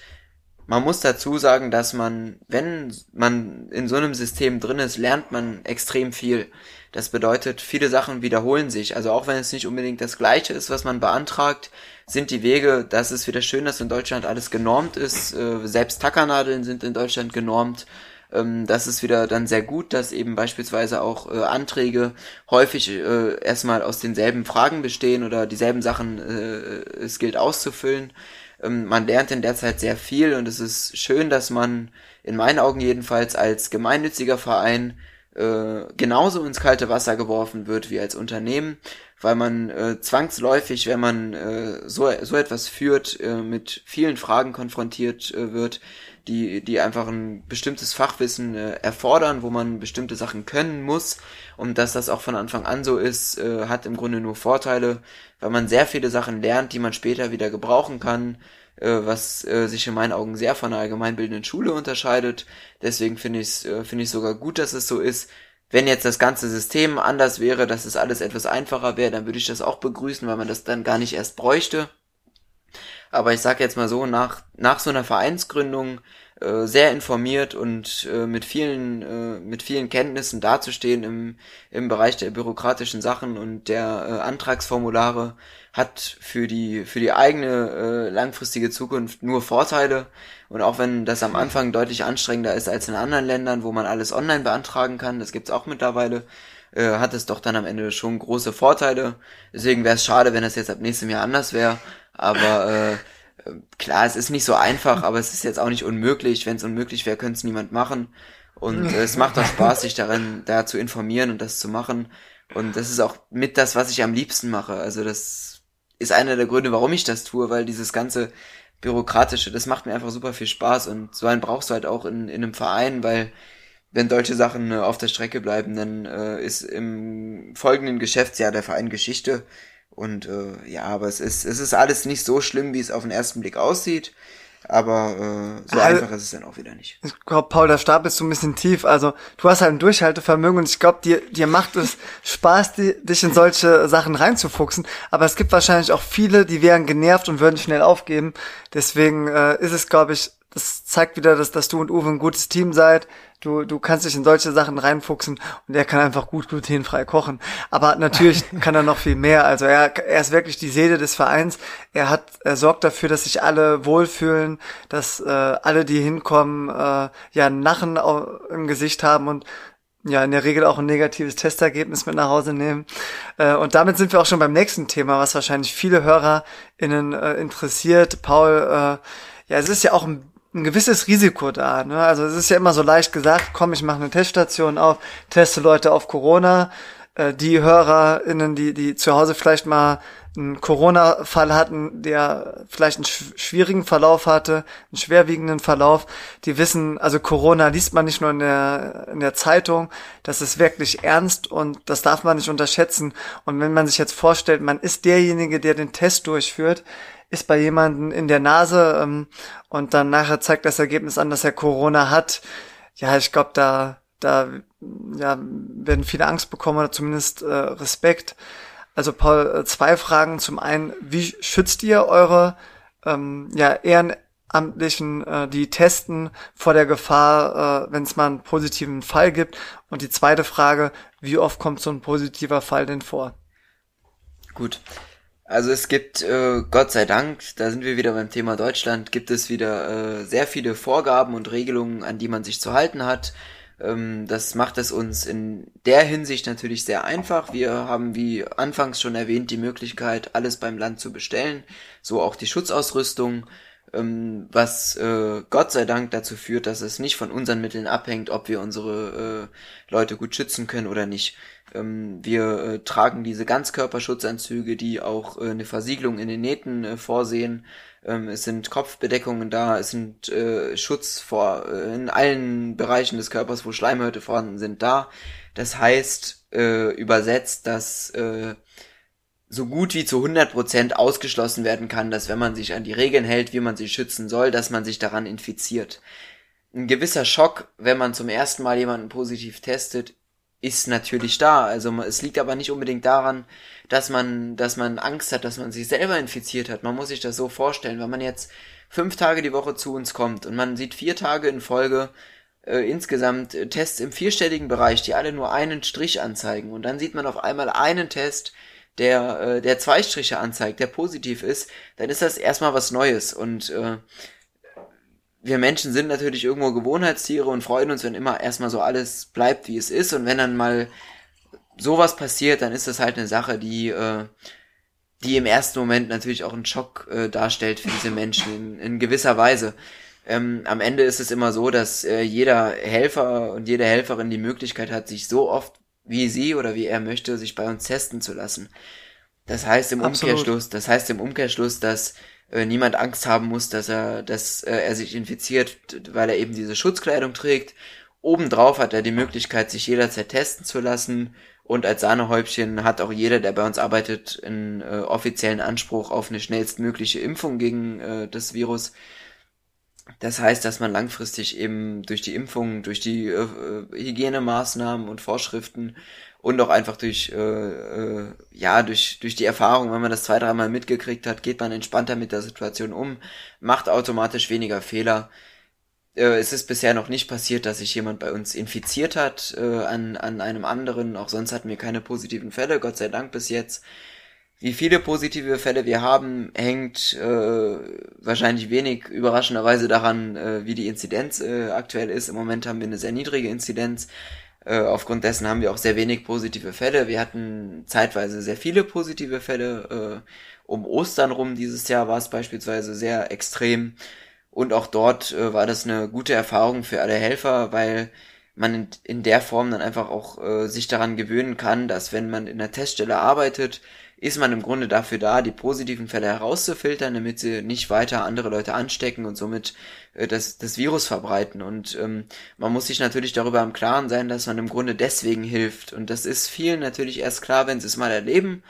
Man muss dazu sagen, dass man, wenn man in so einem System drin ist, lernt man extrem viel. Das bedeutet, viele Sachen wiederholen sich. Also auch wenn es nicht unbedingt das Gleiche ist, was man beantragt, sind die Wege, das ist wieder schön, dass in Deutschland alles genormt ist. Äh, selbst Tackernadeln sind in Deutschland genormt. Ähm, das ist wieder dann sehr gut, dass eben beispielsweise auch äh, Anträge häufig äh, erstmal aus denselben Fragen bestehen oder dieselben Sachen äh, es gilt auszufüllen. Ähm, man lernt in der Zeit sehr viel und es ist schön, dass man in meinen Augen jedenfalls als gemeinnütziger Verein äh, genauso ins kalte Wasser geworfen wird wie als Unternehmen, weil man äh, zwangsläufig, wenn man äh, so, so etwas führt, äh, mit vielen Fragen konfrontiert äh, wird, die, die einfach ein bestimmtes Fachwissen äh, erfordern, wo man bestimmte Sachen können muss. Und dass das auch von Anfang an so ist, äh, hat im Grunde nur Vorteile, weil man sehr viele Sachen lernt, die man später wieder gebrauchen kann, äh, was äh, sich in meinen Augen sehr von einer allgemeinbildenden Schule unterscheidet. Deswegen finde ich es äh, finde ich sogar gut, dass es so ist. Wenn jetzt das ganze System anders wäre, dass es alles etwas einfacher wäre, dann würde ich das auch begrüßen, weil man das dann gar nicht erst bräuchte. Aber ich sag jetzt mal so, nach, nach so einer Vereinsgründung äh, sehr informiert und äh, mit vielen äh, mit vielen Kenntnissen dazustehen im im Bereich der bürokratischen Sachen und der äh, Antragsformulare hat für die für die eigene äh, langfristige Zukunft nur Vorteile und auch wenn das am Anfang deutlich anstrengender ist als in anderen Ländern, wo man alles online beantragen kann, das gibt's auch mittlerweile, äh, hat es doch dann am Ende schon große Vorteile. Deswegen wäre es schade, wenn das jetzt ab nächstem Jahr anders wäre, aber äh, klar, es ist nicht so einfach, aber es ist jetzt auch nicht unmöglich. Wenn es unmöglich wäre, könnte es niemand machen. Und äh, es macht auch Spaß, sich darin da zu informieren und das zu machen. Und das ist auch mit das, was ich am liebsten mache. Also das ist einer der Gründe, warum ich das tue, weil dieses ganze bürokratische, das macht mir einfach super viel Spaß und so einen brauchst du halt auch in, in einem Verein, weil wenn deutsche Sachen äh, auf der Strecke bleiben, dann äh, ist im folgenden Geschäftsjahr der Verein Geschichte und äh, ja, aber es ist, es ist alles nicht so schlimm, wie es auf den ersten Blick aussieht. Aber äh, so also, einfach ist es dann auch wieder nicht. Ich glaube, Paul, der Stab ist so ein bisschen tief. Also du hast halt ein Durchhaltevermögen und ich glaube, dir, dir macht es Spaß, die, dich in solche Sachen reinzufuchsen. Aber es gibt wahrscheinlich auch viele, die wären genervt und würden schnell aufgeben. Deswegen äh, ist es, glaube ich, das zeigt wieder, dass, dass du und Uwe ein gutes Team seid. Du, du kannst dich in solche Sachen reinfuchsen und er kann einfach gut glutenfrei kochen. Aber natürlich kann er noch viel mehr. Also er, er ist wirklich die Seele des Vereins. Er hat, er sorgt dafür, dass sich alle wohlfühlen, dass äh, alle, die hinkommen, äh, ja ein Lachen im Gesicht haben und ja, in der Regel auch ein negatives Testergebnis mit nach Hause nehmen. Äh, und damit sind wir auch schon beim nächsten Thema, was wahrscheinlich viele HörerInnen äh, interessiert. Paul, äh, ja, es ist ja auch ein ein gewisses Risiko da. Ne? Also es ist ja immer so leicht gesagt, komm, ich mache eine Teststation auf, teste Leute auf Corona. Äh, die HörerInnen, die, die zu Hause vielleicht mal einen Corona-Fall hatten, der vielleicht einen schwierigen Verlauf hatte, einen schwerwiegenden Verlauf, die wissen, also Corona liest man nicht nur in der, in der Zeitung, das ist wirklich ernst und das darf man nicht unterschätzen. Und wenn man sich jetzt vorstellt, man ist derjenige, der den Test durchführt, ist bei jemandem in der Nase ähm, und dann nachher zeigt das Ergebnis an, dass er Corona hat. Ja, ich glaube, da, da ja, werden viele Angst bekommen oder zumindest äh, Respekt. Also Paul, äh, zwei Fragen. Zum einen, wie schützt ihr eure ähm, ja, Ehrenamtlichen, äh, die testen vor der Gefahr, äh, wenn es mal einen positiven Fall gibt? Und die zweite Frage, wie oft kommt so ein positiver Fall denn vor? Gut. Also es gibt, äh, Gott sei Dank, da sind wir wieder beim Thema Deutschland, gibt es wieder äh, sehr viele Vorgaben und Regelungen, an die man sich zu halten hat. Ähm, das macht es uns in der Hinsicht natürlich sehr einfach. Wir haben, wie anfangs schon erwähnt, die Möglichkeit, alles beim Land zu bestellen, so auch die Schutzausrüstung, ähm, was äh, Gott sei Dank dazu führt, dass es nicht von unseren Mitteln abhängt, ob wir unsere äh, Leute gut schützen können oder nicht. Ähm, wir äh, tragen diese Ganzkörperschutzanzüge, die auch äh, eine Versiegelung in den Nähten äh, vorsehen. Ähm, es sind Kopfbedeckungen da, es sind Schutz vor in allen Bereichen des Körpers, wo Schleimhäute vorhanden sind, da. Das heißt übersetzt, dass so gut wie zu 100% ausgeschlossen werden kann, dass wenn man sich an die Regeln hält, wie man sich schützen soll, dass man sich daran infiziert. Ein gewisser Schock, wenn man zum ersten Mal jemanden positiv testet, ist natürlich da. Also es liegt aber nicht unbedingt daran, dass man, dass man Angst hat, dass man sich selber infiziert hat. Man muss sich das so vorstellen, wenn man jetzt fünf Tage die Woche zu uns kommt und man sieht vier Tage in Folge äh, insgesamt äh, Tests im vierstelligen Bereich, die alle nur einen Strich anzeigen und dann sieht man auf einmal einen Test, der, äh, der zwei Striche anzeigt, der positiv ist, dann ist das erstmal was Neues und äh, wir Menschen sind natürlich irgendwo Gewohnheitstiere und freuen uns, wenn immer erstmal so alles bleibt, wie es ist. Und wenn dann mal sowas passiert, dann ist das halt eine Sache, die, äh, die im ersten Moment natürlich auch einen Schock äh, darstellt für diese Menschen in, in gewisser Weise. Ähm, am Ende ist es immer so, dass äh, jeder Helfer und jede Helferin die Möglichkeit hat, sich so oft wie sie oder wie er möchte, sich bei uns testen zu lassen. Das heißt im Absolut. Umkehrschluss, das heißt im Umkehrschluss, dass äh, niemand Angst haben muss, dass er, dass äh, er sich infiziert, weil er eben diese Schutzkleidung trägt. Obendrauf hat er die Möglichkeit, sich jederzeit testen zu lassen. Und als Sahnehäubchen hat auch jeder, der bei uns arbeitet, einen äh, offiziellen Anspruch auf eine schnellstmögliche Impfung gegen äh, das Virus. Das heißt, dass man langfristig eben durch die Impfung, durch die äh, Hygienemaßnahmen und Vorschriften und auch einfach durch, äh, äh, ja, durch, durch die Erfahrung, wenn man das zwei, dreimal mitgekriegt hat, geht man entspannter mit der Situation um, macht automatisch weniger Fehler. Äh, es ist bisher noch nicht passiert, dass sich jemand bei uns infiziert hat äh, an, an einem anderen, auch sonst hatten wir keine positiven Fälle, Gott sei Dank bis jetzt. Wie viele positive Fälle wir haben, hängt äh, wahrscheinlich wenig überraschenderweise daran, äh, wie die Inzidenz äh, aktuell ist. Im Moment haben wir eine sehr niedrige Inzidenz. Äh, aufgrund dessen haben wir auch sehr wenig positive Fälle. Wir hatten zeitweise sehr viele positive Fälle. Äh, um Ostern rum dieses Jahr war es beispielsweise sehr extrem. Und auch dort äh, war das eine gute Erfahrung für alle Helfer, weil man in, in der Form dann einfach auch äh, sich daran gewöhnen kann, dass wenn man in der Teststelle arbeitet, ist man im Grunde dafür da, die positiven Fälle herauszufiltern, damit sie nicht weiter andere Leute anstecken und somit äh, das, das Virus verbreiten. Und ähm, man muss sich natürlich darüber im Klaren sein, dass man im Grunde deswegen hilft. Und das ist vielen natürlich erst klar, wenn sie es mal erleben.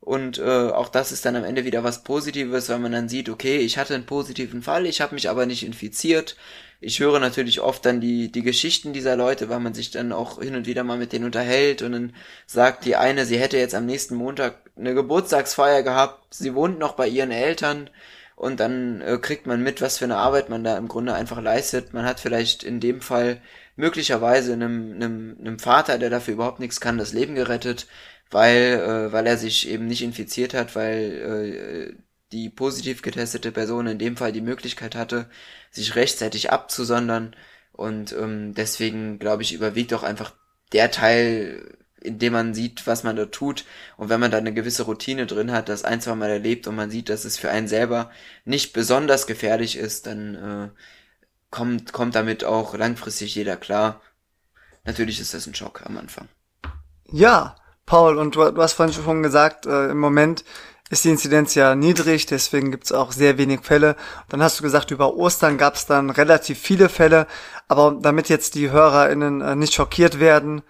Und äh, auch das ist dann am Ende wieder was Positives, weil man dann sieht, okay, ich hatte einen positiven Fall, ich habe mich aber nicht infiziert ich höre natürlich oft dann die, die Geschichten dieser Leute, weil man sich dann auch hin und wieder mal mit denen unterhält und dann sagt die eine, sie hätte jetzt am nächsten Montag eine Geburtstagsfeier gehabt, sie wohnt noch bei ihren Eltern und dann äh, kriegt man mit, was für eine Arbeit man da im Grunde einfach leistet. Man hat vielleicht in dem Fall möglicherweise einem, einem, einem Vater, der dafür überhaupt nichts kann, das Leben gerettet, weil, äh, weil er sich eben nicht infiziert hat, weil äh, die positiv getestete Person in dem Fall die Möglichkeit hatte, sich rechtzeitig abzusondern. Und ähm, deswegen, glaube ich, überwiegt auch einfach der Teil, in dem man sieht, was man da tut. Und wenn man da eine gewisse Routine drin hat, das ein, zwei Mal erlebt und man sieht, dass es für einen selber nicht besonders gefährlich ist, dann äh, kommt, kommt damit auch langfristig jeder klar. Natürlich ist das ein Schock am Anfang. Ja, Paul, und du, du hast vorhin schon gesagt, äh, im Moment ist die Inzidenz ja niedrig, deswegen gibt's auch sehr wenig Fälle. Dann hast du gesagt, über Ostern gab's dann relativ viele Fälle, aber damit jetzt die HörerInnen äh, nicht schockiert werden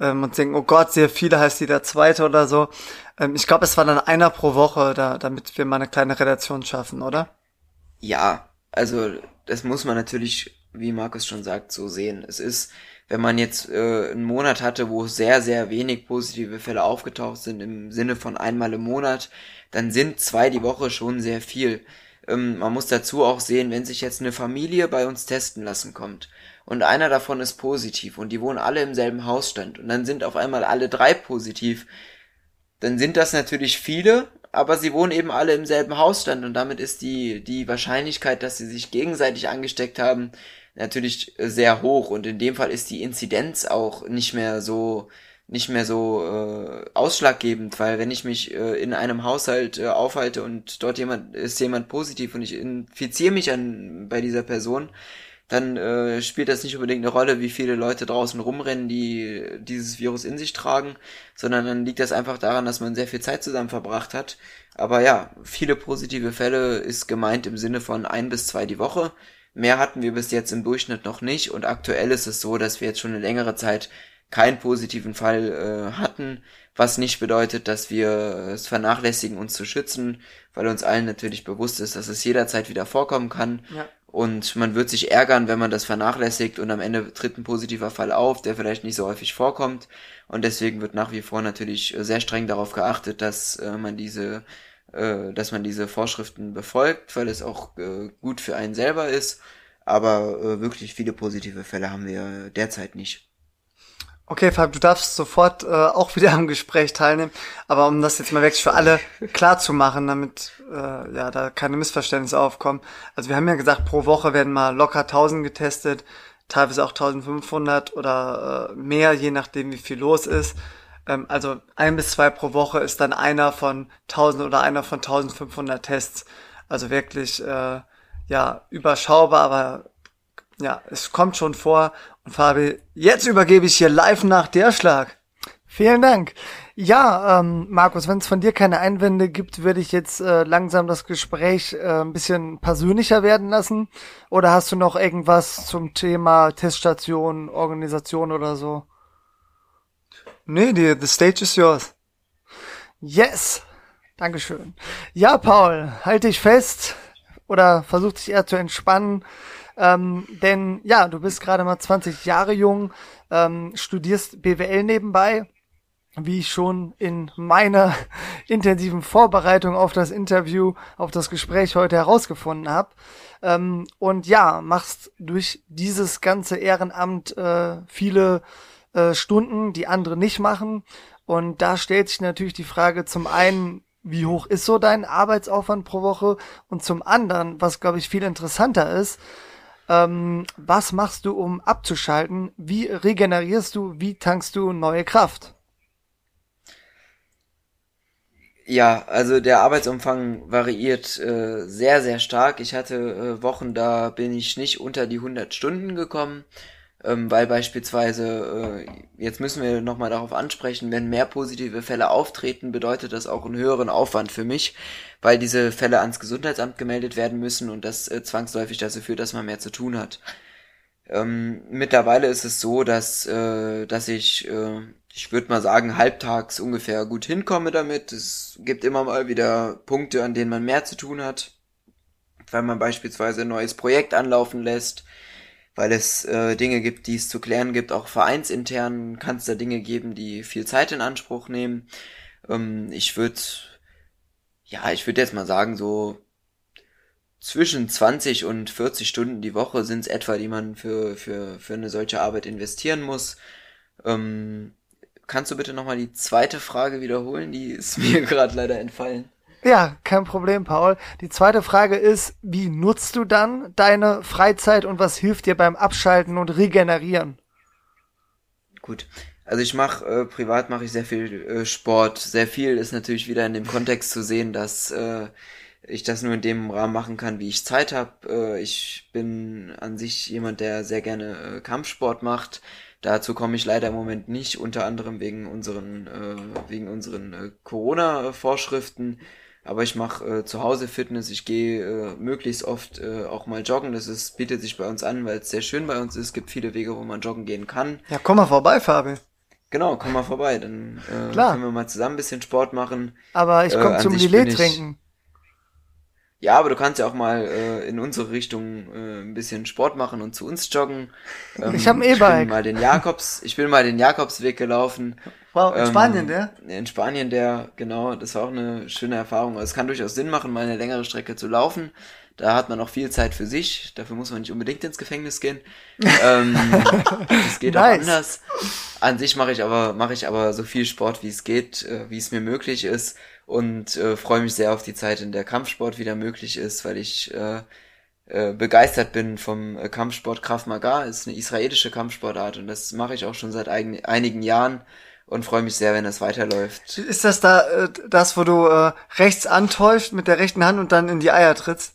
ähm, und denken, oh Gott, sehr viele heißt jeder zweite oder so. Ähm, ich glaube, es war dann einer pro Woche, da, damit wir mal eine kleine Relation schaffen, oder? Ja, also das muss man natürlich, wie Markus schon sagt, so sehen. Es ist wenn man jetzt äh, einen Monat hatte, wo sehr, sehr wenig positive Fälle aufgetaucht sind, im Sinne von einmal im Monat, dann sind zwei die Woche schon sehr viel. Ähm, man muss dazu auch sehen, wenn sich jetzt eine Familie bei uns testen lassen kommt und einer davon ist positiv und die wohnen alle im selben Hausstand und dann sind auf einmal alle drei positiv, dann sind das natürlich viele, aber sie wohnen eben alle im selben Hausstand und damit ist die, die Wahrscheinlichkeit, dass sie sich gegenseitig angesteckt haben, natürlich sehr hoch und in dem Fall ist die Inzidenz auch nicht mehr so nicht mehr so äh, ausschlaggebend, weil wenn ich mich äh, in einem Haushalt äh, aufhalte und dort jemand ist jemand positiv und ich infiziere mich an bei dieser Person, dann äh, spielt das nicht unbedingt eine Rolle, wie viele Leute draußen rumrennen, die dieses Virus in sich tragen, sondern dann liegt das einfach daran, dass man sehr viel Zeit zusammen verbracht hat. Aber ja, viele positive Fälle ist gemeint im Sinne von ein bis zwei die Woche. Mehr hatten wir bis jetzt im Durchschnitt noch nicht und aktuell ist es so, dass wir jetzt schon eine längere Zeit keinen positiven Fall äh, hatten, was nicht bedeutet, dass wir es vernachlässigen, uns zu schützen, weil uns allen natürlich bewusst ist, dass es jederzeit wieder vorkommen kann. Ja. Und man wird sich ärgern, wenn man das vernachlässigt und am Ende tritt ein positiver Fall auf, der vielleicht nicht so häufig vorkommt. Und deswegen wird nach wie vor natürlich sehr streng darauf geachtet, dass äh, man diese äh, dass man diese Vorschriften befolgt, weil es auch äh, gut für einen selber ist. Aber äh, wirklich viele positive Fälle haben wir derzeit nicht. Okay, Fab, du darfst sofort äh, auch wieder am Gespräch teilnehmen. Aber um das jetzt mal wirklich für alle klar zu machen, damit äh, ja da keine Missverständnisse aufkommen. Also wir haben ja gesagt, pro Woche werden mal locker 1000 getestet, teilweise auch 1500 oder äh, mehr, je nachdem wie viel los ist. Ähm, also ein bis zwei pro Woche ist dann einer von 1000 oder einer von 1500 Tests. Also wirklich, äh, ja, überschaubar, aber ja, es kommt schon vor. Und Fabi, jetzt übergebe ich hier live nach der Schlag. Vielen Dank. Ja, ähm, Markus, wenn es von dir keine Einwände gibt, würde ich jetzt äh, langsam das Gespräch äh, ein bisschen persönlicher werden lassen. Oder hast du noch irgendwas zum Thema Teststation, Organisation oder so? Nee, die, the stage is yours. Yes. Dankeschön. Ja, Paul, halte dich fest oder versuch dich eher zu entspannen. Ähm, denn ja, du bist gerade mal 20 Jahre jung, ähm, studierst BWL nebenbei wie ich schon in meiner intensiven Vorbereitung auf das Interview, auf das Gespräch heute herausgefunden habe. Ähm, und ja, machst durch dieses ganze Ehrenamt äh, viele äh, Stunden, die andere nicht machen. Und da stellt sich natürlich die Frage zum einen, wie hoch ist so dein Arbeitsaufwand pro Woche? Und zum anderen, was glaube ich viel interessanter ist, ähm, was machst du, um abzuschalten? Wie regenerierst du? Wie tankst du neue Kraft? Ja, also der Arbeitsumfang variiert äh, sehr, sehr stark. Ich hatte äh, Wochen, da bin ich nicht unter die 100 Stunden gekommen, ähm, weil beispielsweise, äh, jetzt müssen wir nochmal darauf ansprechen, wenn mehr positive Fälle auftreten, bedeutet das auch einen höheren Aufwand für mich, weil diese Fälle ans Gesundheitsamt gemeldet werden müssen und das äh, zwangsläufig dazu führt, dass man mehr zu tun hat. Ähm, mittlerweile ist es so, dass, äh, dass ich äh, ich würde mal sagen, halbtags ungefähr gut hinkomme damit. Es gibt immer mal wieder Punkte, an denen man mehr zu tun hat, weil man beispielsweise ein neues Projekt anlaufen lässt, weil es äh, Dinge gibt, die es zu klären gibt. Auch vereinsintern kann es da Dinge geben, die viel Zeit in Anspruch nehmen. Ähm, ich würde, ja, ich würde jetzt mal sagen, so zwischen 20 und 40 Stunden die Woche sind es etwa, die man für, für, für eine solche Arbeit investieren muss. Ähm, Kannst du bitte nochmal die zweite Frage wiederholen? Die ist mir gerade leider entfallen. Ja, kein Problem, Paul. Die zweite Frage ist, wie nutzt du dann deine Freizeit und was hilft dir beim Abschalten und Regenerieren? Gut. Also ich mache äh, privat mache ich sehr viel äh, Sport. Sehr viel ist natürlich wieder in dem Kontext zu sehen, dass äh, ich das nur in dem Rahmen machen kann, wie ich Zeit habe. Äh, ich bin an sich jemand, der sehr gerne äh, Kampfsport macht. Dazu komme ich leider im Moment nicht, unter anderem wegen unseren, äh, wegen unseren Corona-Vorschriften. Aber ich mache äh, zu Hause Fitness, ich gehe äh, möglichst oft äh, auch mal joggen. Das ist, bietet sich bei uns an, weil es sehr schön bei uns ist. Es gibt viele Wege, wo man joggen gehen kann. Ja, komm mal vorbei, Fabi. Genau, komm mal vorbei. Dann äh, können wir mal zusammen ein bisschen Sport machen. Aber ich komme äh, zum Lillet trinken. Ja, aber du kannst ja auch mal äh, in unsere Richtung äh, ein bisschen Sport machen und zu uns joggen. Ähm, ich habe ein E-Bike. Ich bin mal den Jakobs, ich bin mal den Jakobsweg gelaufen. Wow, in ähm, Spanien der? In Spanien der, genau. Das war auch eine schöne Erfahrung. Also es kann durchaus Sinn machen, mal eine längere Strecke zu laufen. Da hat man auch viel Zeit für sich. Dafür muss man nicht unbedingt ins Gefängnis gehen. ähm, das geht nice. auch anders. An sich mache ich aber mache ich aber so viel Sport, wie es geht, äh, wie es mir möglich ist und äh, freue mich sehr auf die Zeit, in der Kampfsport wieder möglich ist, weil ich äh, äh, begeistert bin vom äh, Kampfsport Krav Maga. Ist eine israelische Kampfsportart und das mache ich auch schon seit einigen Jahren und freue mich sehr, wenn das weiterläuft. Ist das da äh, das, wo du äh, rechts antäuscht mit der rechten Hand und dann in die Eier trittst?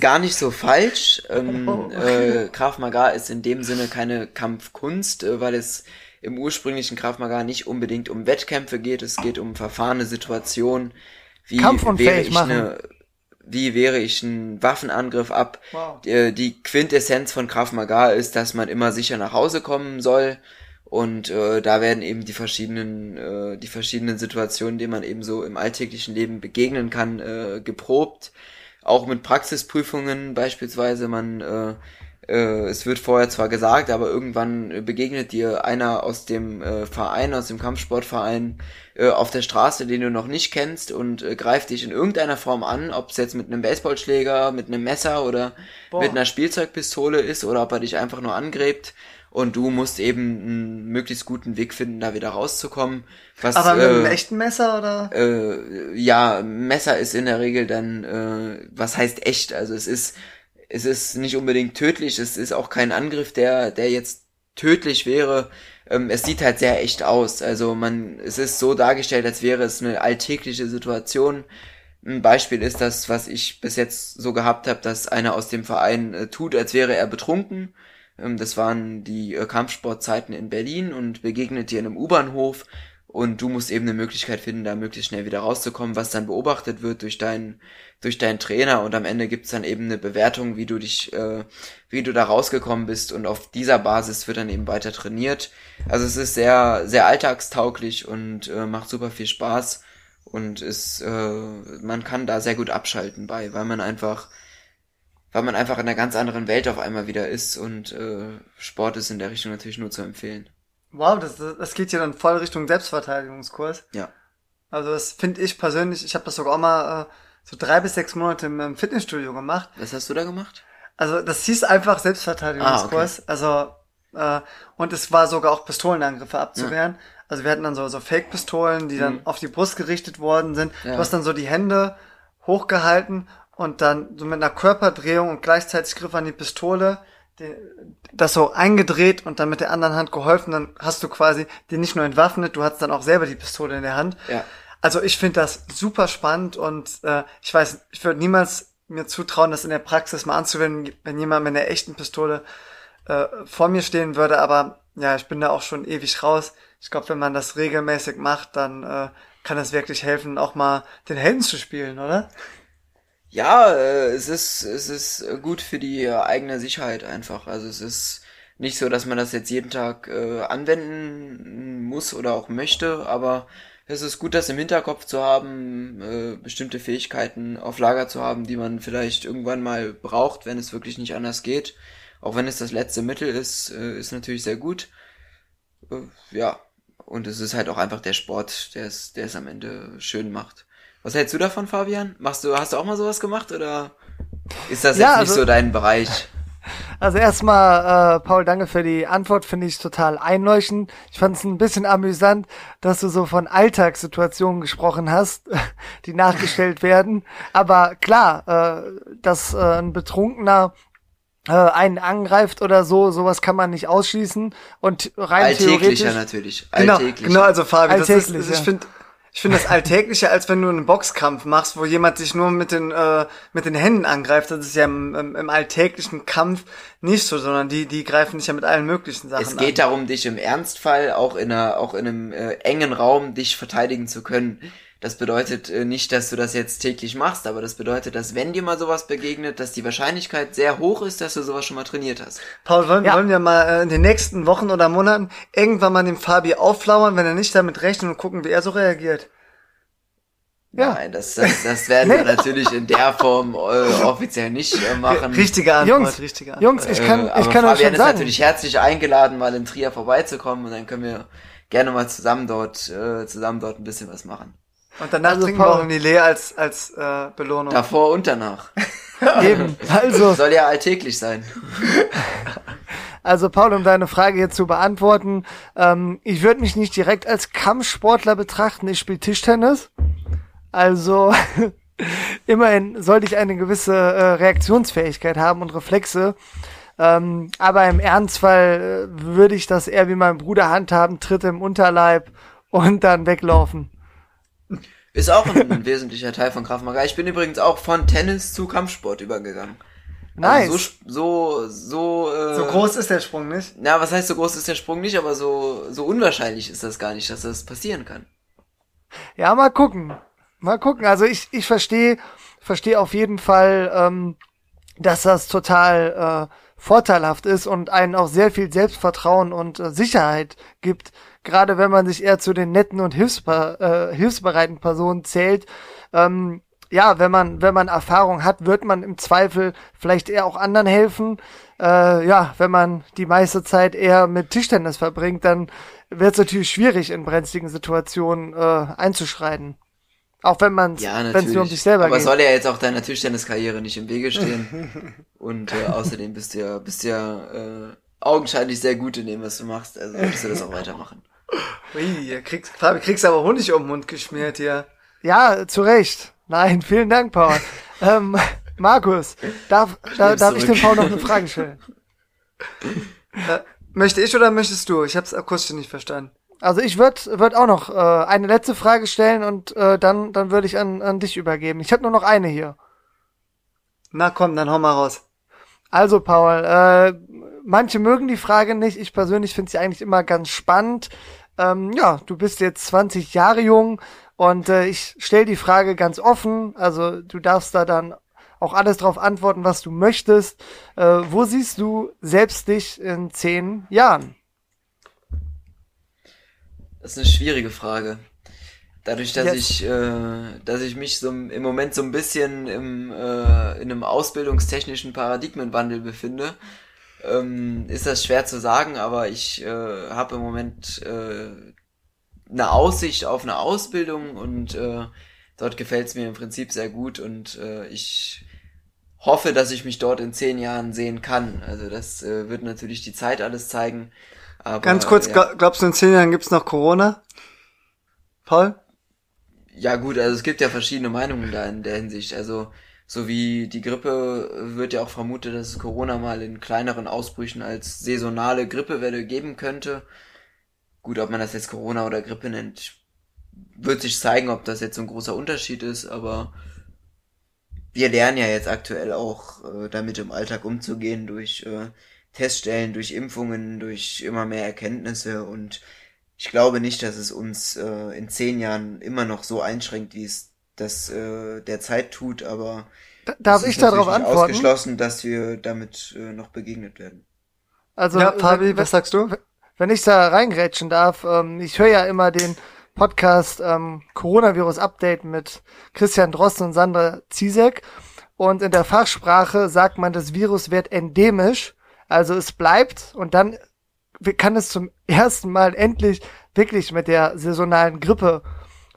Gar nicht so falsch. Ähm, oh, okay. äh, Krav Maga ist in dem Sinne keine Kampfkunst, äh, weil es im ursprünglichen Krav Maga nicht unbedingt um Wettkämpfe geht, es geht um verfahrene Situationen. Wie wäre ich machen. eine, wie wäre ich ein Waffenangriff ab? Wow. Die, die Quintessenz von Krav Maga ist, dass man immer sicher nach Hause kommen soll. Und äh, da werden eben die verschiedenen, äh, die verschiedenen Situationen, denen man eben so im alltäglichen Leben begegnen kann, äh, geprobt. Auch mit Praxisprüfungen beispielsweise. Man äh, äh, es wird vorher zwar gesagt, aber irgendwann begegnet dir einer aus dem äh, Verein, aus dem Kampfsportverein äh, auf der Straße, den du noch nicht kennst und äh, greift dich in irgendeiner Form an, ob es jetzt mit einem Baseballschläger, mit einem Messer oder Boah. mit einer Spielzeugpistole ist oder ob er dich einfach nur angräbt und du musst eben einen möglichst guten Weg finden, da wieder rauszukommen. Was, Aber mit äh, einem echten Messer oder? Äh, ja, Messer ist in der Regel dann, äh, was heißt echt? Also es ist es ist nicht unbedingt tödlich, es ist auch kein Angriff, der, der jetzt tödlich wäre. Ähm, es sieht halt sehr echt aus. Also man, es ist so dargestellt, als wäre es eine alltägliche Situation. Ein Beispiel ist das, was ich bis jetzt so gehabt habe, dass einer aus dem Verein äh, tut, als wäre er betrunken. Ähm, das waren die äh, Kampfsportzeiten in Berlin und begegnet dir in einem U-Bahnhof und du musst eben eine Möglichkeit finden, da möglichst schnell wieder rauszukommen, was dann beobachtet wird durch deinen durch deinen Trainer und am Ende gibt's dann eben eine Bewertung, wie du dich, äh, wie du da rausgekommen bist und auf dieser Basis wird dann eben weiter trainiert. Also es ist sehr sehr alltagstauglich und äh, macht super viel Spaß und ist äh, man kann da sehr gut abschalten bei, weil man einfach weil man einfach in einer ganz anderen Welt auf einmal wieder ist und äh, Sport ist in der Richtung natürlich nur zu empfehlen. Wow, das, das geht ja dann voll Richtung Selbstverteidigungskurs. Ja. Also das finde ich persönlich, ich habe das sogar auch mal äh, so drei bis sechs Monate im, Fitnessstudio gemacht. Was hast du da gemacht? Also das hieß einfach Selbstverteidigungskurs. Also äh, und es war sogar auch Pistolenangriffe abzuwehren. Also wir hatten dann so, so Fake-Pistolen, die dann Mhm. auf die Brust gerichtet worden sind. Ja. Du hast dann so die Hände hochgehalten und dann so mit einer Körperdrehung und gleichzeitig Griff an die Pistole, das so eingedreht und dann mit der anderen Hand geholfen. Dann hast du quasi die nicht nur entwaffnet, du hattest dann auch selber die Pistole in der Hand. Ja. Also ich finde das super spannend und äh, ich weiß, ich würde niemals mir zutrauen, das in der Praxis mal anzuwenden, wenn jemand mit einer echten Pistole äh, vor mir stehen würde. Aber ja, ich bin da auch schon ewig raus. Ich glaube, wenn man das regelmäßig macht, dann äh, kann das wirklich helfen, auch mal den Helden zu spielen, oder? Ja, äh, es ist es ist äh, gut für die äh, eigene Sicherheit einfach. Also es ist nicht so, dass man das jetzt jeden Tag äh, anwenden muss oder auch möchte, aber es ist gut, das im Hinterkopf zu haben, äh, bestimmte Fähigkeiten auf Lager zu haben, die man vielleicht irgendwann mal braucht, wenn es wirklich nicht anders geht. Auch wenn es das letzte Mittel ist, äh, ist natürlich sehr gut. Äh, ja, und es ist halt auch einfach der Sport, der es, der es am Ende schön macht. Was hältst du davon, Fabian? Machst du, hast du auch mal sowas gemacht oder ist das Ja, jetzt nicht also- so dein Bereich? Also erstmal, äh, Paul, danke für die Antwort, finde ich total einleuchtend. Ich fand es ein bisschen amüsant, dass du so von Alltagssituationen gesprochen hast, die nachgestellt werden. Aber klar, äh, dass äh, ein Betrunkener äh, einen angreift oder so, sowas kann man nicht ausschließen. Und rein Alltäglicher theoretisch. natürlich. Genau, Alltäglicher. genau, also Fabi, das ist, Alltäglich, ich ja. finde ich finde das alltäglicher, als wenn du einen Boxkampf machst, wo jemand dich nur mit den, äh, mit den Händen angreift. Das ist ja im, im, im alltäglichen Kampf nicht so, sondern die, die greifen dich ja mit allen möglichen Sachen es geht darum, dich im Ernstfall auch in einer, auch in einem äh, engen Raum dich verteidigen zu können. Das bedeutet äh, nicht, dass du das jetzt täglich machst, aber das bedeutet, dass wenn dir mal sowas begegnet, dass die Wahrscheinlichkeit sehr hoch ist, dass du sowas schon mal trainiert hast. Paul, wollen, Ja. wollen wir mal äh, in den nächsten Wochen oder Monaten irgendwann mal dem Fabi auflauern, wenn er nicht damit rechnet und gucken, wie er so reagiert? Ja. Nein, das, das, das werden wir natürlich in der Form äh, offiziell nicht äh, machen. Richtige Antwort, Jungs, richtige Antwort. Jungs, ich kann, äh, aber ich kann euch Fabian schon ist sagen. natürlich herzlich eingeladen, mal in Trier vorbeizukommen und dann können wir gerne mal zusammen dort, äh, zusammen dort ein bisschen was machen. Und danach Also, trinken wir Paul- auch in die Lea als, als äh, Belohnung. Davor und danach. Eben. Also, Soll ja alltäglich sein. Also Paul, um deine Frage jetzt zu beantworten, ähm, ich würde mich nicht direkt als Kampfsportler betrachten, ich spiele Tischtennis. Also immerhin sollte ich eine gewisse äh, Reaktionsfähigkeit haben und Reflexe. Ähm, aber im Ernstfall äh, würde ich das eher wie mein Bruder handhaben, Tritt im Unterleib und dann weglaufen. Ist auch ein, ein wesentlicher Teil von Krav Maga. Ich bin übrigens auch von Tennis zu Kampfsport übergegangen. Nice. Also so, so, so, äh, so groß ist der Sprung nicht. Na, was heißt so groß ist der Sprung nicht, aber so, so unwahrscheinlich ist das gar nicht, dass das passieren kann. Ja, mal gucken. Mal gucken. Also ich, ich verstehe verstehe auf jeden Fall, ähm, dass das total äh, vorteilhaft ist und einen auch sehr viel Selbstvertrauen und äh, Sicherheit gibt. Gerade wenn man sich eher zu den netten und hilfsber äh, hilfsbereiten Personen zählt. Ähm, ja, wenn man, wenn man Erfahrung hat, wird man im Zweifel vielleicht eher auch anderen helfen. Äh, ja, wenn man die meiste Zeit eher mit Tischtennis verbringt, dann wird es natürlich schwierig, in brenzligen Situationen äh, einzuschreiten. Auch wenn man Ja, es natürlich. nur um sich selber aber geht. soll ja jetzt auch deiner Tischtenniskarriere nicht im Wege stehen. Und äh, außerdem bist du ja, bist ja äh, augenscheinlich sehr gut in dem, was du machst. Also solltest du das auch weitermachen. Ui, kriegst, Fabi, kriegst aber Honig um den Mund geschmiert hier. Ja, zu Recht. Nein, vielen Dank, Paul. ähm, Markus, darf, da, darf ich dem Paul noch eine Frage stellen? Äh, möchte ich oder möchtest du? Ich hab's akustisch nicht verstanden. Also ich würde würd auch noch äh, eine letzte Frage stellen und äh, dann, dann würde ich an, an dich übergeben. Ich habe nur noch eine hier. Na komm, dann hau mal raus. Also Paul, äh, manche mögen die Frage nicht. Ich persönlich finde sie eigentlich immer ganz spannend. Ähm, ja, du bist jetzt 20 Jahre jung und äh, ich stelle die Frage ganz offen. Also du darfst da dann auch alles drauf antworten, was du möchtest. Äh, wo siehst du selbst dich in zehn Jahren? Das ist eine schwierige Frage. Dadurch, dass Jetzt. ich, äh, dass ich mich so im Moment so ein bisschen im, äh, in einem ausbildungstechnischen Paradigmenwandel befinde, ähm, ist das schwer zu sagen, aber ich äh, habe im Moment äh, eine Aussicht auf eine Ausbildung und äh, dort gefällt es mir im Prinzip sehr gut und äh, ich hoffe, dass ich mich dort in zehn Jahren sehen kann. Also das äh, wird natürlich die Zeit alles zeigen. Aber, Ganz kurz, ja. glaubst du, in zehn Jahren gibt's noch Corona? Paul? Ja gut, also es gibt ja verschiedene Meinungen da in der Hinsicht. Also so wie die Grippe wird ja auch vermutet, dass es Corona mal in kleineren Ausbrüchen als saisonale Grippewelle geben könnte. Gut, ob man das jetzt Corona oder Grippe nennt, wird sich zeigen, ob das jetzt so ein großer Unterschied ist, aber wir lernen ja jetzt aktuell auch äh, damit im Alltag umzugehen durch äh, Teststellen, durch Impfungen, durch immer mehr Erkenntnisse und ich glaube nicht, dass es uns äh, in zehn Jahren immer noch so einschränkt, wie es das äh, derzeit tut, aber darf ich darauf antworten? Ausgeschlossen, dass wir damit äh, noch begegnet werden. Also, ja, Fabi, was sagst du? Wenn ich da reingrätschen darf, ähm, ich höre ja immer den Podcast ähm, Coronavirus Update mit Christian Drosten und Sandra Ziesek. Und in der Fachsprache sagt man, das Virus wird endemisch, also es bleibt und dann kann es zum ersten Mal endlich wirklich mit der saisonalen Grippe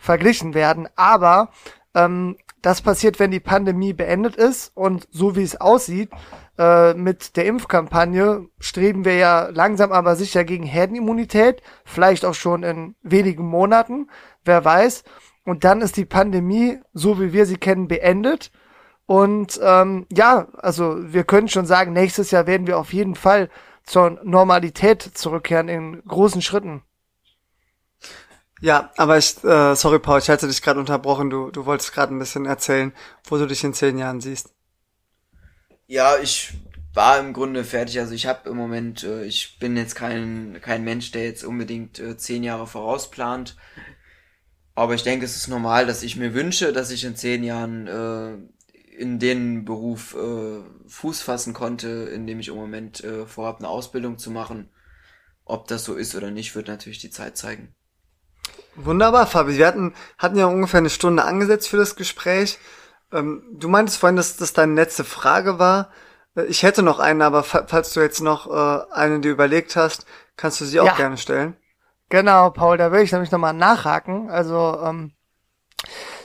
verglichen werden. Aber ähm, das passiert, wenn die Pandemie beendet ist und so wie es aussieht, äh, mit der Impfkampagne streben wir ja langsam aber sicher gegen Herdenimmunität, vielleicht auch schon in wenigen Monaten, wer weiß. Und dann ist die Pandemie, so wie wir sie kennen, beendet. Und ähm, ja, also wir können schon sagen, nächstes Jahr werden wir auf jeden Fall zur Normalität zurückkehren in großen Schritten. Ja, aber ich, äh, sorry Paul, ich hatte dich gerade unterbrochen. Du, du wolltest gerade ein bisschen erzählen, wo du dich in zehn Jahren siehst. Ja, ich war im Grunde fertig. Also ich habe im Moment, äh, ich bin jetzt kein, kein Mensch, der jetzt unbedingt äh, zehn Jahre vorausplant. Aber ich denke, es ist normal, dass ich mir wünsche, dass ich in zehn Jahren äh, in den Beruf äh, Fuß fassen konnte, in dem ich im Moment äh, vorhabe, eine Ausbildung zu machen. Ob das so ist oder nicht, wird natürlich die Zeit zeigen. Wunderbar, Fabi. Wir hatten, hatten ja ungefähr eine Stunde angesetzt für das Gespräch. Ähm, du meintest vorhin, dass das deine letzte Frage war. Äh, ich hätte noch eine, aber falls du jetzt noch äh, eine dir überlegt hast, kannst du sie auch ja. gerne stellen. Genau, Paul, da will ich nämlich nochmal nachhaken. Also, ähm,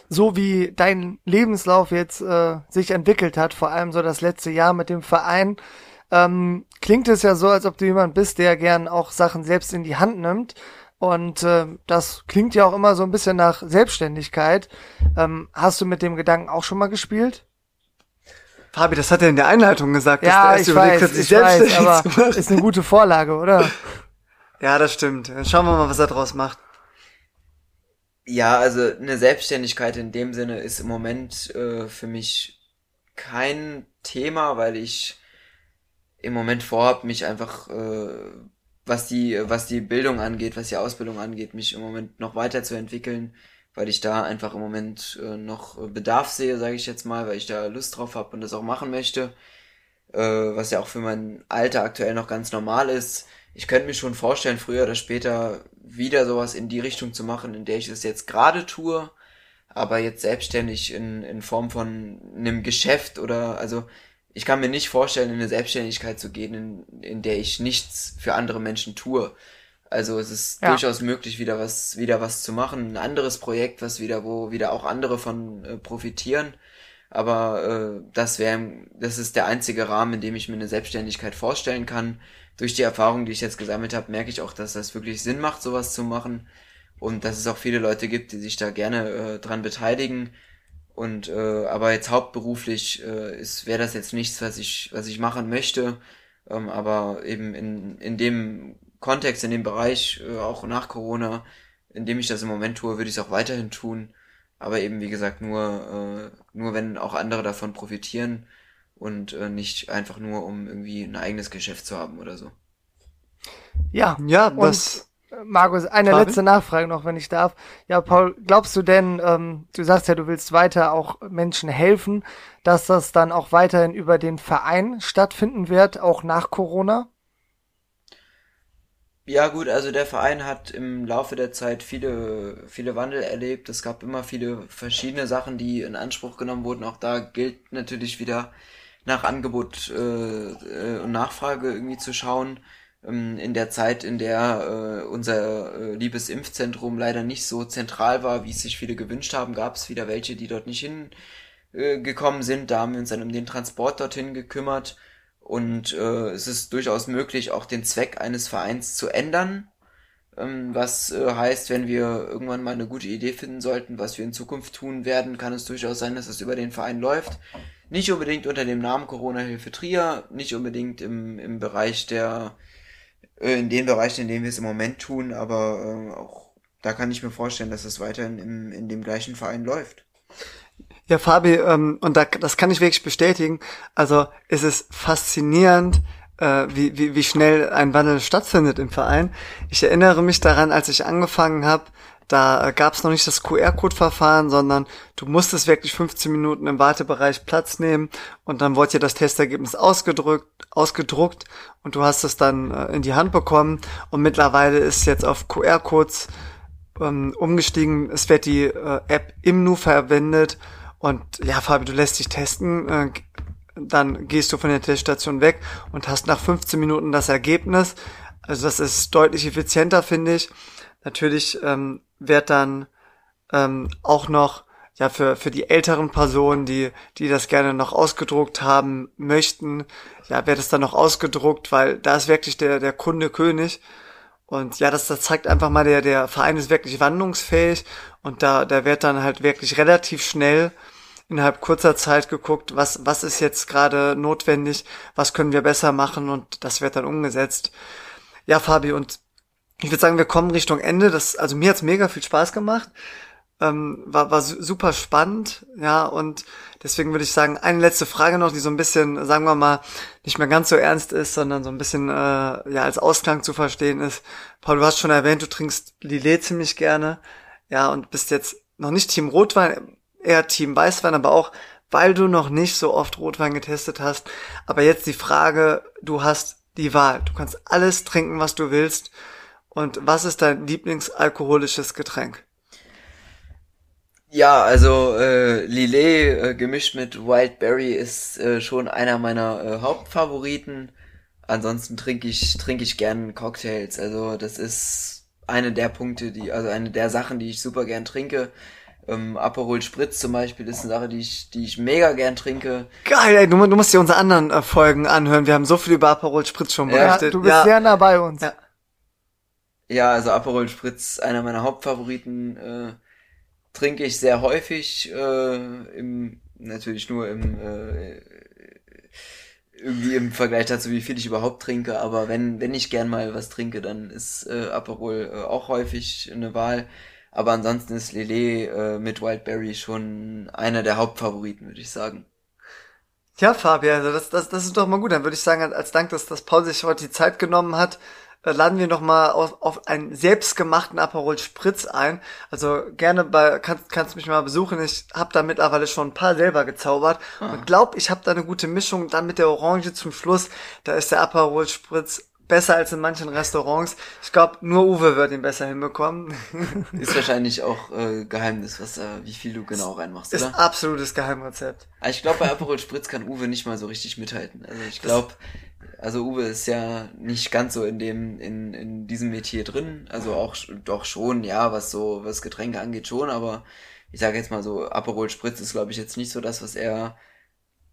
so wie dein Lebenslauf jetzt äh, sich entwickelt hat, vor allem so das letzte Jahr mit dem Verein, ähm, klingt es ja so, als ob du jemand bist, der gern auch Sachen selbst in die Hand nimmt. Und äh, das klingt ja auch immer so ein bisschen nach Selbstständigkeit. Ähm, hast du mit dem Gedanken auch schon mal gespielt? Fabi, das hat er in der Einleitung gesagt, ja, dass der ich weiß, hat, sich ich weiß, aber ist eine gute Vorlage, oder? Ja, das stimmt. Dann schauen wir mal, was er draus macht. Ja, also eine Selbstständigkeit in dem Sinne ist im Moment äh, für mich kein Thema, weil ich im Moment vorhab, mich einfach äh, was die, was die Bildung angeht, was die Ausbildung angeht, mich im Moment noch weiterzuentwickeln, weil ich da einfach im Moment äh, noch Bedarf sehe, sage ich jetzt mal, weil ich da Lust drauf habe und das auch machen möchte, äh, was ja auch für mein Alter aktuell noch ganz normal ist. Ich könnte mir schon vorstellen, früher oder später wieder sowas in die Richtung zu machen, in der ich es jetzt gerade tue, aber jetzt selbstständig in, in Form von einem Geschäft oder also ich kann mir nicht vorstellen, in eine Selbstständigkeit zu gehen, in, in der ich nichts für andere Menschen tue. Also es ist ja. durchaus möglich, wieder was, wieder was zu machen, ein anderes Projekt, was wieder, wo wieder auch andere von äh, profitieren. Aber äh, das wäre, das ist der einzige Rahmen, in dem ich mir eine Selbstständigkeit vorstellen kann. Durch die Erfahrung, die ich jetzt gesammelt habe, merke ich auch, dass das wirklich Sinn macht, sowas zu machen. Und dass es auch viele Leute gibt, die sich da gerne äh, dran beteiligen. Und äh, aber jetzt hauptberuflich äh, ist wäre das jetzt nichts, was ich was ich machen möchte. Ähm, aber eben in in dem Kontext, in dem Bereich äh, auch nach Corona, in dem ich das im Moment tue, würde ich es auch weiterhin tun. Aber eben wie gesagt nur äh, nur wenn auch andere davon profitieren und äh, nicht einfach nur um irgendwie ein eigenes Geschäft zu haben oder so. Ja, ja, das Markus, eine Fabi? letzte Nachfrage noch, wenn ich darf. Ja, Paul, glaubst du denn, ähm, du sagst ja, du willst weiter auch Menschen helfen, dass das dann auch weiterhin über den Verein stattfinden wird, auch nach Corona? Ja gut, also der Verein hat im Laufe der Zeit viele, viele Wandel erlebt. Es gab immer viele verschiedene Sachen, die in Anspruch genommen wurden. Auch da gilt natürlich wieder, nach Angebot äh, äh, und Nachfrage irgendwie zu schauen. Ähm, in der Zeit, in der äh, unser äh, liebes Impfzentrum leider nicht so zentral war, wie es sich viele gewünscht haben, gab es wieder welche, die dort nicht hingekommen sind. Da haben wir uns dann um den Transport dorthin gekümmert. Und äh, es ist durchaus möglich, auch den Zweck eines Vereins zu ändern. Ähm, was äh, heißt, wenn wir irgendwann mal eine gute Idee finden sollten, was wir in Zukunft tun werden, kann es durchaus sein, dass es über den Verein läuft. Nicht unbedingt unter dem Namen Corona-Hilfe Trier, nicht unbedingt im, im Bereich der, äh, in den Bereichen, in denen wir es im Moment tun, aber äh, auch da kann ich mir vorstellen, dass es weiterhin im, in dem gleichen Verein läuft. Ja, Fabi, ähm, und da, das kann ich wirklich bestätigen. Also es ist faszinierend, äh, wie, wie, wie schnell ein Wandel stattfindet im Verein. Ich erinnere mich daran, als ich angefangen habe, da gab es noch nicht das QR-Code-Verfahren, sondern du musstest wirklich 15 Minuten im Wartebereich Platz nehmen und dann wurde dir das Testergebnis ausgedrückt, ausgedruckt und du hast es dann äh, in die Hand bekommen und mittlerweile ist jetzt auf QR-Codes ähm, umgestiegen. Es wird die äh, App im Nu verwendet und ja, Fabi, du lässt dich testen, äh, dann gehst du von der Teststation weg und hast nach 15 Minuten das Ergebnis. Also das ist deutlich effizienter, finde ich. Natürlich ähm, wird dann ähm, auch noch ja für für die älteren Personen, die die das gerne noch ausgedruckt haben möchten, ja wird es dann noch ausgedruckt, weil da ist wirklich der der Kunde König. Und ja, das, das zeigt einfach mal, der, der Verein ist wirklich wandlungsfähig und da, da wird dann halt wirklich relativ schnell innerhalb kurzer Zeit geguckt, was, was ist jetzt gerade notwendig, was können wir besser machen und das wird dann umgesetzt. Ja, Fabi, und ich würde sagen, wir kommen Richtung Ende. Das, also mir hat's mega viel Spaß gemacht. Ähm, war, war super spannend, ja, und deswegen würde ich sagen, eine letzte Frage noch, die so ein bisschen, sagen wir mal, nicht mehr ganz so ernst ist, sondern so ein bisschen äh, ja als Ausklang zu verstehen ist. Paul, du hast schon erwähnt, du trinkst Lillet ziemlich gerne, ja, und bist jetzt noch nicht Team Rotwein, eher Team Weißwein, aber auch, weil du noch nicht so oft Rotwein getestet hast. Aber jetzt die Frage, du hast die Wahl. Du kannst alles trinken, was du willst. Und was ist dein Lieblingsalkoholisches Getränk? Ja, also äh, Lillet äh, gemischt mit Wildberry ist äh, schon einer meiner äh, Hauptfavoriten. Ansonsten trinke ich trinke ich gern Cocktails. Also das ist eine der Punkte, die also eine der Sachen, die ich super gern trinke. Ähm, Aperol Spritz zum Beispiel ist eine Sache, die ich, die ich mega gern trinke. Geil, ey, du, du musst dir unsere anderen äh, Folgen anhören. Wir haben so viel über Aperol Spritz schon berichtet. Ja, du bist ja. sehr nah bei uns. Ja. Ja, also Aperol Spritz, einer meiner Hauptfavoriten, äh, trinke ich sehr häufig, äh, im, natürlich nur im, äh, irgendwie im Vergleich dazu, wie viel ich überhaupt trinke, aber wenn, wenn ich gern mal was trinke, dann ist äh, Aperol äh, auch häufig eine Wahl. Aber ansonsten ist Lele äh, mit Wildberry schon einer der Hauptfavoriten, würde ich sagen. Ja, Fabian, also das, das, das ist doch mal gut. Dann würde ich sagen, als Dank, dass, dass Paul sich heute die Zeit genommen hat, äh, laden wir nochmal auf, auf einen selbstgemachten Aperol Spritz ein. Also gerne bei, kannst, kannst mich mal besuchen. Ich habe da mittlerweile schon ein paar selber gezaubert ah. und glaub, ich habe da eine gute Mischung. Dann mit der Orange zum Schluss, da ist der Aperol Spritz besser als in manchen Restaurants. Ich glaube, nur Uwe wird ihn besser hinbekommen. Ist wahrscheinlich auch äh, Geheimnis, was, äh, wie viel du genau reinmachst, ist oder? Ist absolutes Geheimrezept. Aber ich glaube, bei Aperol Spritz kann Uwe nicht mal so richtig mithalten. Also ich glaube, also Uwe ist ja nicht ganz so in dem, in, in diesem Metier drin. Also auch doch schon, ja, was so, was Getränke angeht schon, aber ich sage jetzt mal so, Aperol Spritz ist, glaube ich, jetzt nicht so das, was er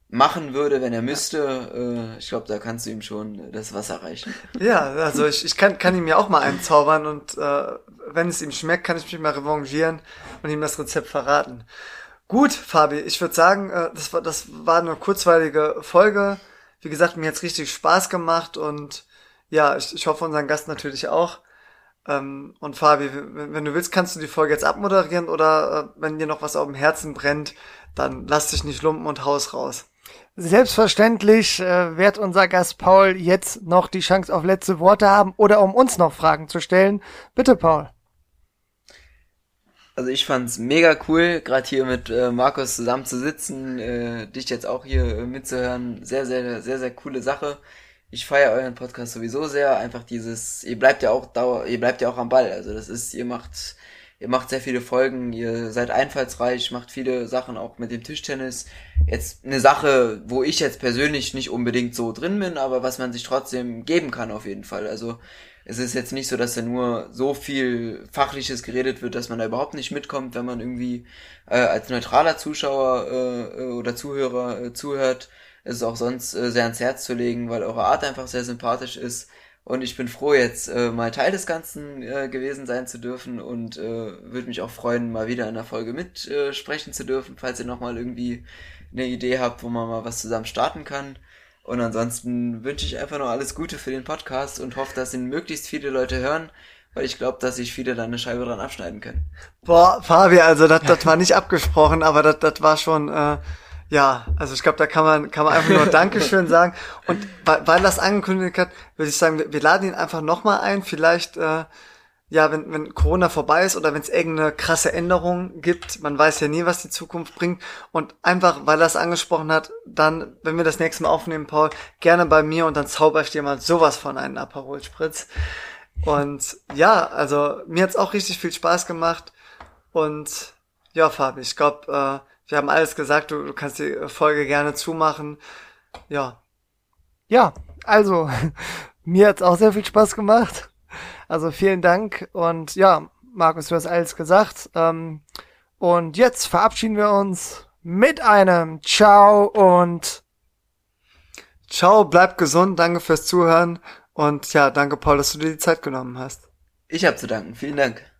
machen würde, wenn er müsste, äh, ich glaube, da kannst du ihm schon das Wasser reichen. Ja, also ich, ich kann, kann ihm ja auch mal einen zaubern und äh, wenn es ihm schmeckt, kann ich mich mal revanchieren und ihm das Rezept verraten. Gut, Fabi, ich würde sagen, äh, das, war, das war eine kurzweilige Folge. Wie gesagt, mir hat's richtig Spaß gemacht und ja, ich, ich hoffe unseren Gast natürlich auch. Ähm, und Fabi, wenn du willst, kannst du die Folge jetzt abmoderieren oder äh, wenn dir noch was auf dem Herzen brennt, dann lass dich nicht lumpen und haus raus. Selbstverständlich äh, wird unser Gast Paul jetzt noch die Chance auf letzte Worte haben oder um uns noch Fragen zu stellen. Bitte, Paul. Also ich fand's mega cool, gerade hier mit äh, Markus zusammen zu sitzen, äh, dich jetzt auch hier äh, mitzuhören. Sehr, sehr, sehr, sehr coole Sache. Ich feiere euren Podcast sowieso sehr. Einfach dieses, ihr bleibt ja auch dauer, ihr bleibt ja auch am Ball. Also das ist, ihr macht Ihr macht sehr viele Folgen, ihr seid einfallsreich, macht viele Sachen auch mit dem Tischtennis. Jetzt eine Sache, wo ich jetzt persönlich nicht unbedingt so drin bin, aber was man sich trotzdem geben kann auf jeden Fall. Also es ist jetzt nicht so, dass da nur so viel Fachliches geredet wird, dass man da überhaupt nicht mitkommt, wenn man irgendwie äh, als neutraler Zuschauer äh, oder Zuhörer äh, zuhört. Es ist auch sonst äh, sehr ans Herz zu legen, weil eure Art einfach sehr sympathisch ist. Und ich bin froh, jetzt äh, mal Teil des Ganzen äh, gewesen sein zu dürfen und äh, würde mich auch freuen, mal wieder in der Folge mitsprechen äh, zu dürfen, falls ihr nochmal irgendwie eine Idee habt, wo man mal was zusammen starten kann. Und ansonsten wünsche ich einfach nur alles Gute für den Podcast und hoffe, dass ihn möglichst viele Leute hören, weil ich glaube, dass sich viele da eine Scheibe dran abschneiden können. Boah, Fabi, also das, das war nicht abgesprochen, aber das, das war schon, äh, ja, also ich glaube, da kann man, kann man einfach nur Dankeschön sagen. Und weil, weil das angekündigt hat, würde ich sagen, wir, wir laden ihn einfach nochmal ein, vielleicht, äh, ja, wenn, wenn Corona vorbei ist oder wenn es irgendeine krasse Änderung gibt, man weiß ja nie, was die Zukunft bringt. Und einfach, weil er es angesprochen hat, dann, wenn wir das nächste Mal aufnehmen, Paul, gerne bei mir und dann zauber ich dir mal sowas von einem Aperol Spritz. Und ja, also mir hat's auch richtig viel Spaß gemacht. Und ja, Fabi, ich glaube, äh, wir haben alles gesagt, du, du kannst die Folge gerne zumachen. Ja. Ja, also, mir hat's auch sehr viel Spaß gemacht. Also vielen Dank und ja, Markus, du hast alles gesagt. Ähm, und jetzt verabschieden wir uns mit einem Ciao und Ciao, bleib gesund, danke fürs Zuhören und ja, danke Paul, dass du dir die Zeit genommen hast. Ich habe zu danken, vielen Dank.